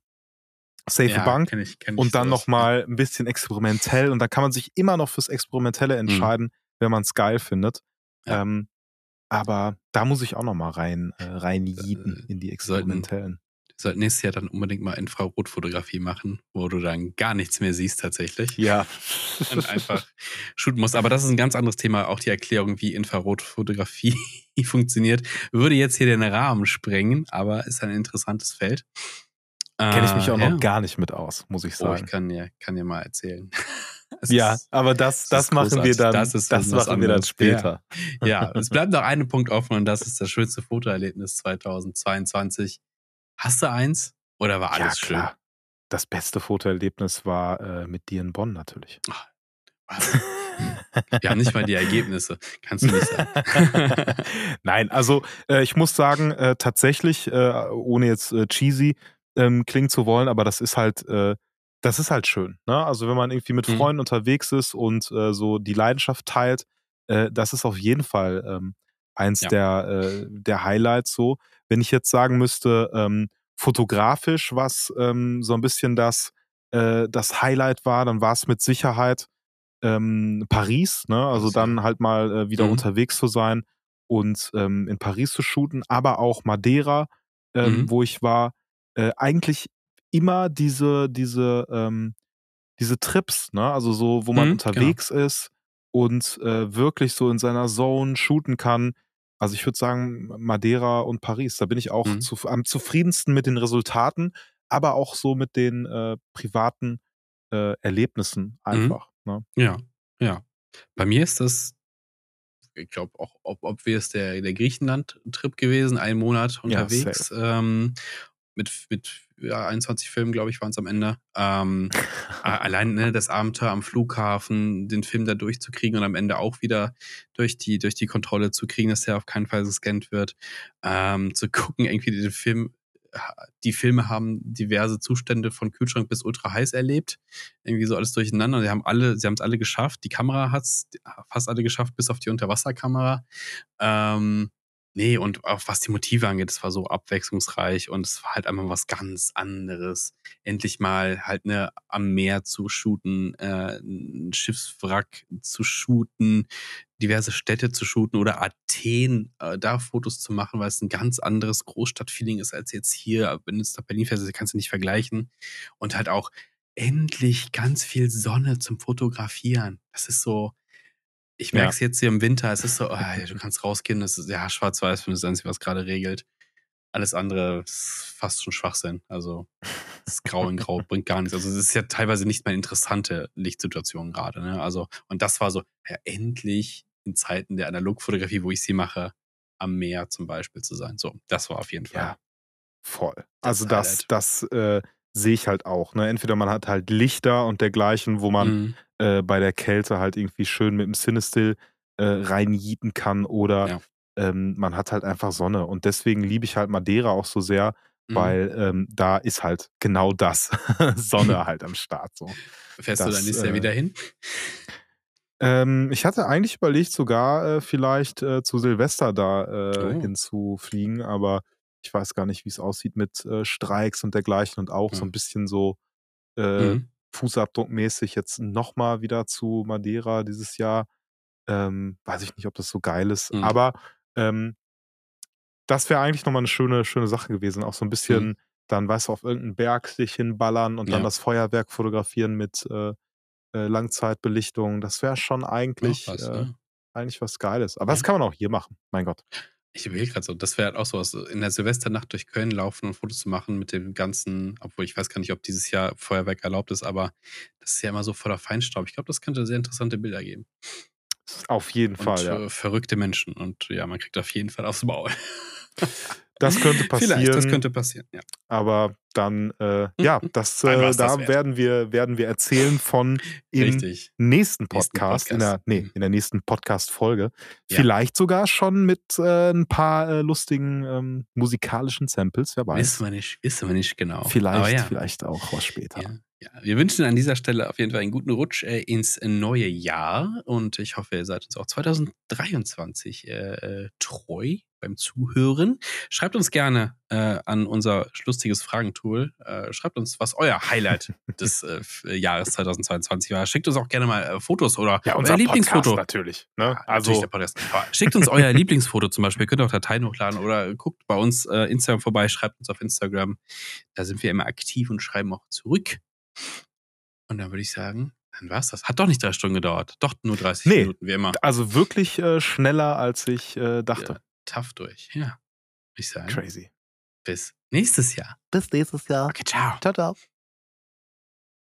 safe Ja, Bank kenn ich, kenn ich und dann nochmal ein bisschen experimentell und dann kann man sich immer noch fürs Experimentelle entscheiden, wenn man es geil findet. Mhm. Ja. Ähm, aber da muss ich auch nochmal rein, äh, reinjieten Äh, in die experimentellen. Wir sollten nächstes Jahr dann unbedingt mal Infrarotfotografie machen, wo du dann gar nichts mehr siehst tatsächlich. Ja. Und einfach shooten musst. Aber das ist ein ganz anderes Thema, auch die Erklärung, wie Infrarotfotografie funktioniert. Würde jetzt hier den Rahmen sprengen, aber ist ein interessantes Feld. Kenne ich mich Äh, auch noch ja. gar nicht mit aus, muss ich Oh, ich sagen. kann dir, kann dir mal erzählen. Ja, ist- aber das, das machen wir großartig. dann, Das das, ist was machen wir dann später. ja, es bleibt noch ein Punkt offen und das ist das schönste Fotoerlebnis 2022. Hast du eins? Oder war alles ja, schön? klar. Das beste Fotoerlebnis war äh, mit dir in Bonn natürlich. Was? Wir haben nicht mal die Ergebnisse. Kannst du nicht sagen. Nein, also äh, ich muss sagen, äh, tatsächlich, äh, ohne jetzt äh, cheesy ähm, klingen zu wollen, aber das ist halt, äh, das ist halt schön. Ne? Also wenn man irgendwie mit Mhm. Freunden unterwegs ist und äh, so die Leidenschaft teilt, äh, das ist auf jeden Fall ähm, eins Ja. der, äh, der Highlights so. Wenn ich jetzt sagen müsste, ähm, fotografisch, was ähm, so ein bisschen das, äh, das Highlight war, dann war es mit Sicherheit ähm, Paris, ne? Also dann halt mal äh, wieder Mhm. unterwegs zu sein und ähm, in Paris zu shooten, aber auch Madeira, ähm, Mhm. wo ich war, äh, eigentlich immer diese, diese, ähm, diese Trips, ne? Also so, wo man Mhm, genau. unterwegs ist und äh, wirklich so in seiner Zone shooten kann. Also ich würde sagen, Madeira und Paris, da bin ich auch Mhm. zu, am zufriedensten mit den Resultaten, aber auch so mit den äh, privaten äh, Erlebnissen einfach. Ne? Ja, ja. Bei mir ist das, ich glaube, auch ob, ob wir es der, der Griechenland-Trip gewesen, einen Monat unterwegs. ähm, mit, mit ja, 21 Filmen, glaube ich, waren es am Ende. Ähm, allein ne, das Abenteuer am Flughafen, den Film da durchzukriegen und am Ende auch wieder durch die, durch die Kontrolle zu kriegen, dass der auf keinen Fall gescannt wird. Ähm, zu gucken, irgendwie den Film, die Filme haben diverse Zustände von Kühlschrank bis ultra heiß erlebt. Irgendwie so alles durcheinander. Sie haben alle, sie haben es alle geschafft. Die Kamera hat es fast alle geschafft, bis auf die Unterwasserkamera. Ähm, nee, und auch was die Motive angeht, es war so abwechslungsreich und es war halt einfach was ganz anderes. Endlich mal halt ne, am Meer zu shooten, äh, ein Schiffswrack zu shooten, diverse Städte zu shooten oder Athen äh, da Fotos zu machen, weil es ein ganz anderes Großstadtfeeling ist als jetzt hier. Wenn du jetzt nach Berlin fährst, kannst du nicht vergleichen. Und halt auch endlich ganz viel Sonne zum Fotografieren. Das ist so, ich Ja. merke es jetzt hier im Winter, es ist so, ja, du kannst rausgehen, das ist ja schwarz-weiß, das Einzige, was gerade regelt. Alles andere ist fast schon Schwachsinn. Also das Grau in Grau bringt gar nichts. Also es ist ja teilweise nicht mehr eine interessante Lichtsituation gerade. Ne? Also, und das war so, ja, endlich in Zeiten der Analogfotografie, wo ich sie mache, am Meer zum Beispiel zu sein. So, das war auf jeden Fall. Ja, voll. Das also das, das äh, sehe ich halt auch. Ne? Entweder man hat halt Lichter und dergleichen, wo man Mhm. äh, bei der Kälte halt irgendwie schön mit dem Cinestill äh, reinjieten kann oder Ja. ähm, man hat halt einfach Sonne. Und deswegen liebe ich halt Madeira auch so sehr, Mhm. weil ähm, da ist halt genau das. Sonne halt am Start. So. Fährst du das, dann nächstes Jahr äh, wieder hin? Ähm, ich hatte eigentlich überlegt, sogar äh, vielleicht äh, zu Silvester da äh, Oh. hinzufliegen, aber ich weiß gar nicht, wie es aussieht mit äh, Streiks und dergleichen und auch so Ja. ein bisschen so äh, Mhm. fußabdruckmäßig jetzt nochmal wieder zu Madeira dieses Jahr. Ähm, weiß ich nicht, ob das so geil ist, Mhm. aber ähm, das wäre eigentlich nochmal eine schöne, schöne Sache gewesen. Auch so ein bisschen, dann, weißt du, auf irgendeinen Berg sich hinballern und dann Ja. das Feuerwerk fotografieren mit äh, äh, Langzeitbelichtung. Das wäre schon eigentlich, Auch was, äh, ne? eigentlich was Geiles. Aber das Ja. kann man auch hier machen, mein Gott. Ich überlege gerade so, das wäre halt auch sowas, in der Silvesternacht durch Köln laufen und Fotos zu machen mit dem ganzen, obwohl ich weiß gar nicht, ob dieses Jahr Feuerwerk erlaubt ist, aber das ist ja immer so voller Feinstaub. Ich glaube, das könnte sehr interessante Bilder geben. Auf jeden Und Fall, ja. äh, verrückte Menschen. Und ja, man kriegt auf jeden Fall aufs Maul. Das könnte passieren. Vielleicht, das könnte passieren, ja. Aber dann, äh, ja, das, äh, das da wert. werden wir, werden wir erzählen von im Richtig. nächsten Podcast, in der, Podcast. nee, Mhm. in der nächsten Podcast-Folge. Ja. Vielleicht sogar schon mit äh, ein paar äh, lustigen ähm, musikalischen Samples, wer weiß. Wissen wir nicht, wissen wir nicht genau. Vielleicht, ja. vielleicht auch was später. Ja, ja. Wir wünschen an dieser Stelle auf jeden Fall einen guten Rutsch äh, ins neue Jahr und ich hoffe, ihr seid uns auch 2023 äh, äh, treu beim Zuhören. Schreibt uns gerne äh, an unser lustiges Fragentool. Äh, schreibt uns, was euer Highlight des äh, F- Jahres 2022 war. Schickt uns auch gerne mal äh, Fotos oder Ja, euer unser Lieblingsfoto. Podcast natürlich. Ne? Ja, natürlich Also, der Podcast. Aber schickt uns euer Lieblingsfoto zum Beispiel. Ihr könnt auch Dateien hochladen oder guckt bei uns äh, Instagram vorbei, schreibt uns auf Instagram. Da sind wir immer aktiv und schreiben auch zurück. Und dann würde ich sagen, dann war's das. Hat doch nicht drei Stunden gedauert. Doch nur 30 Nee. Minuten, wie immer. also wirklich äh, schneller, als ich äh, dachte. Ja, tough durch. Ja. Würde ich sagen. Crazy. Bis nächstes Jahr. Bis nächstes Jahr. Okay, ciao. Ciao, ciao.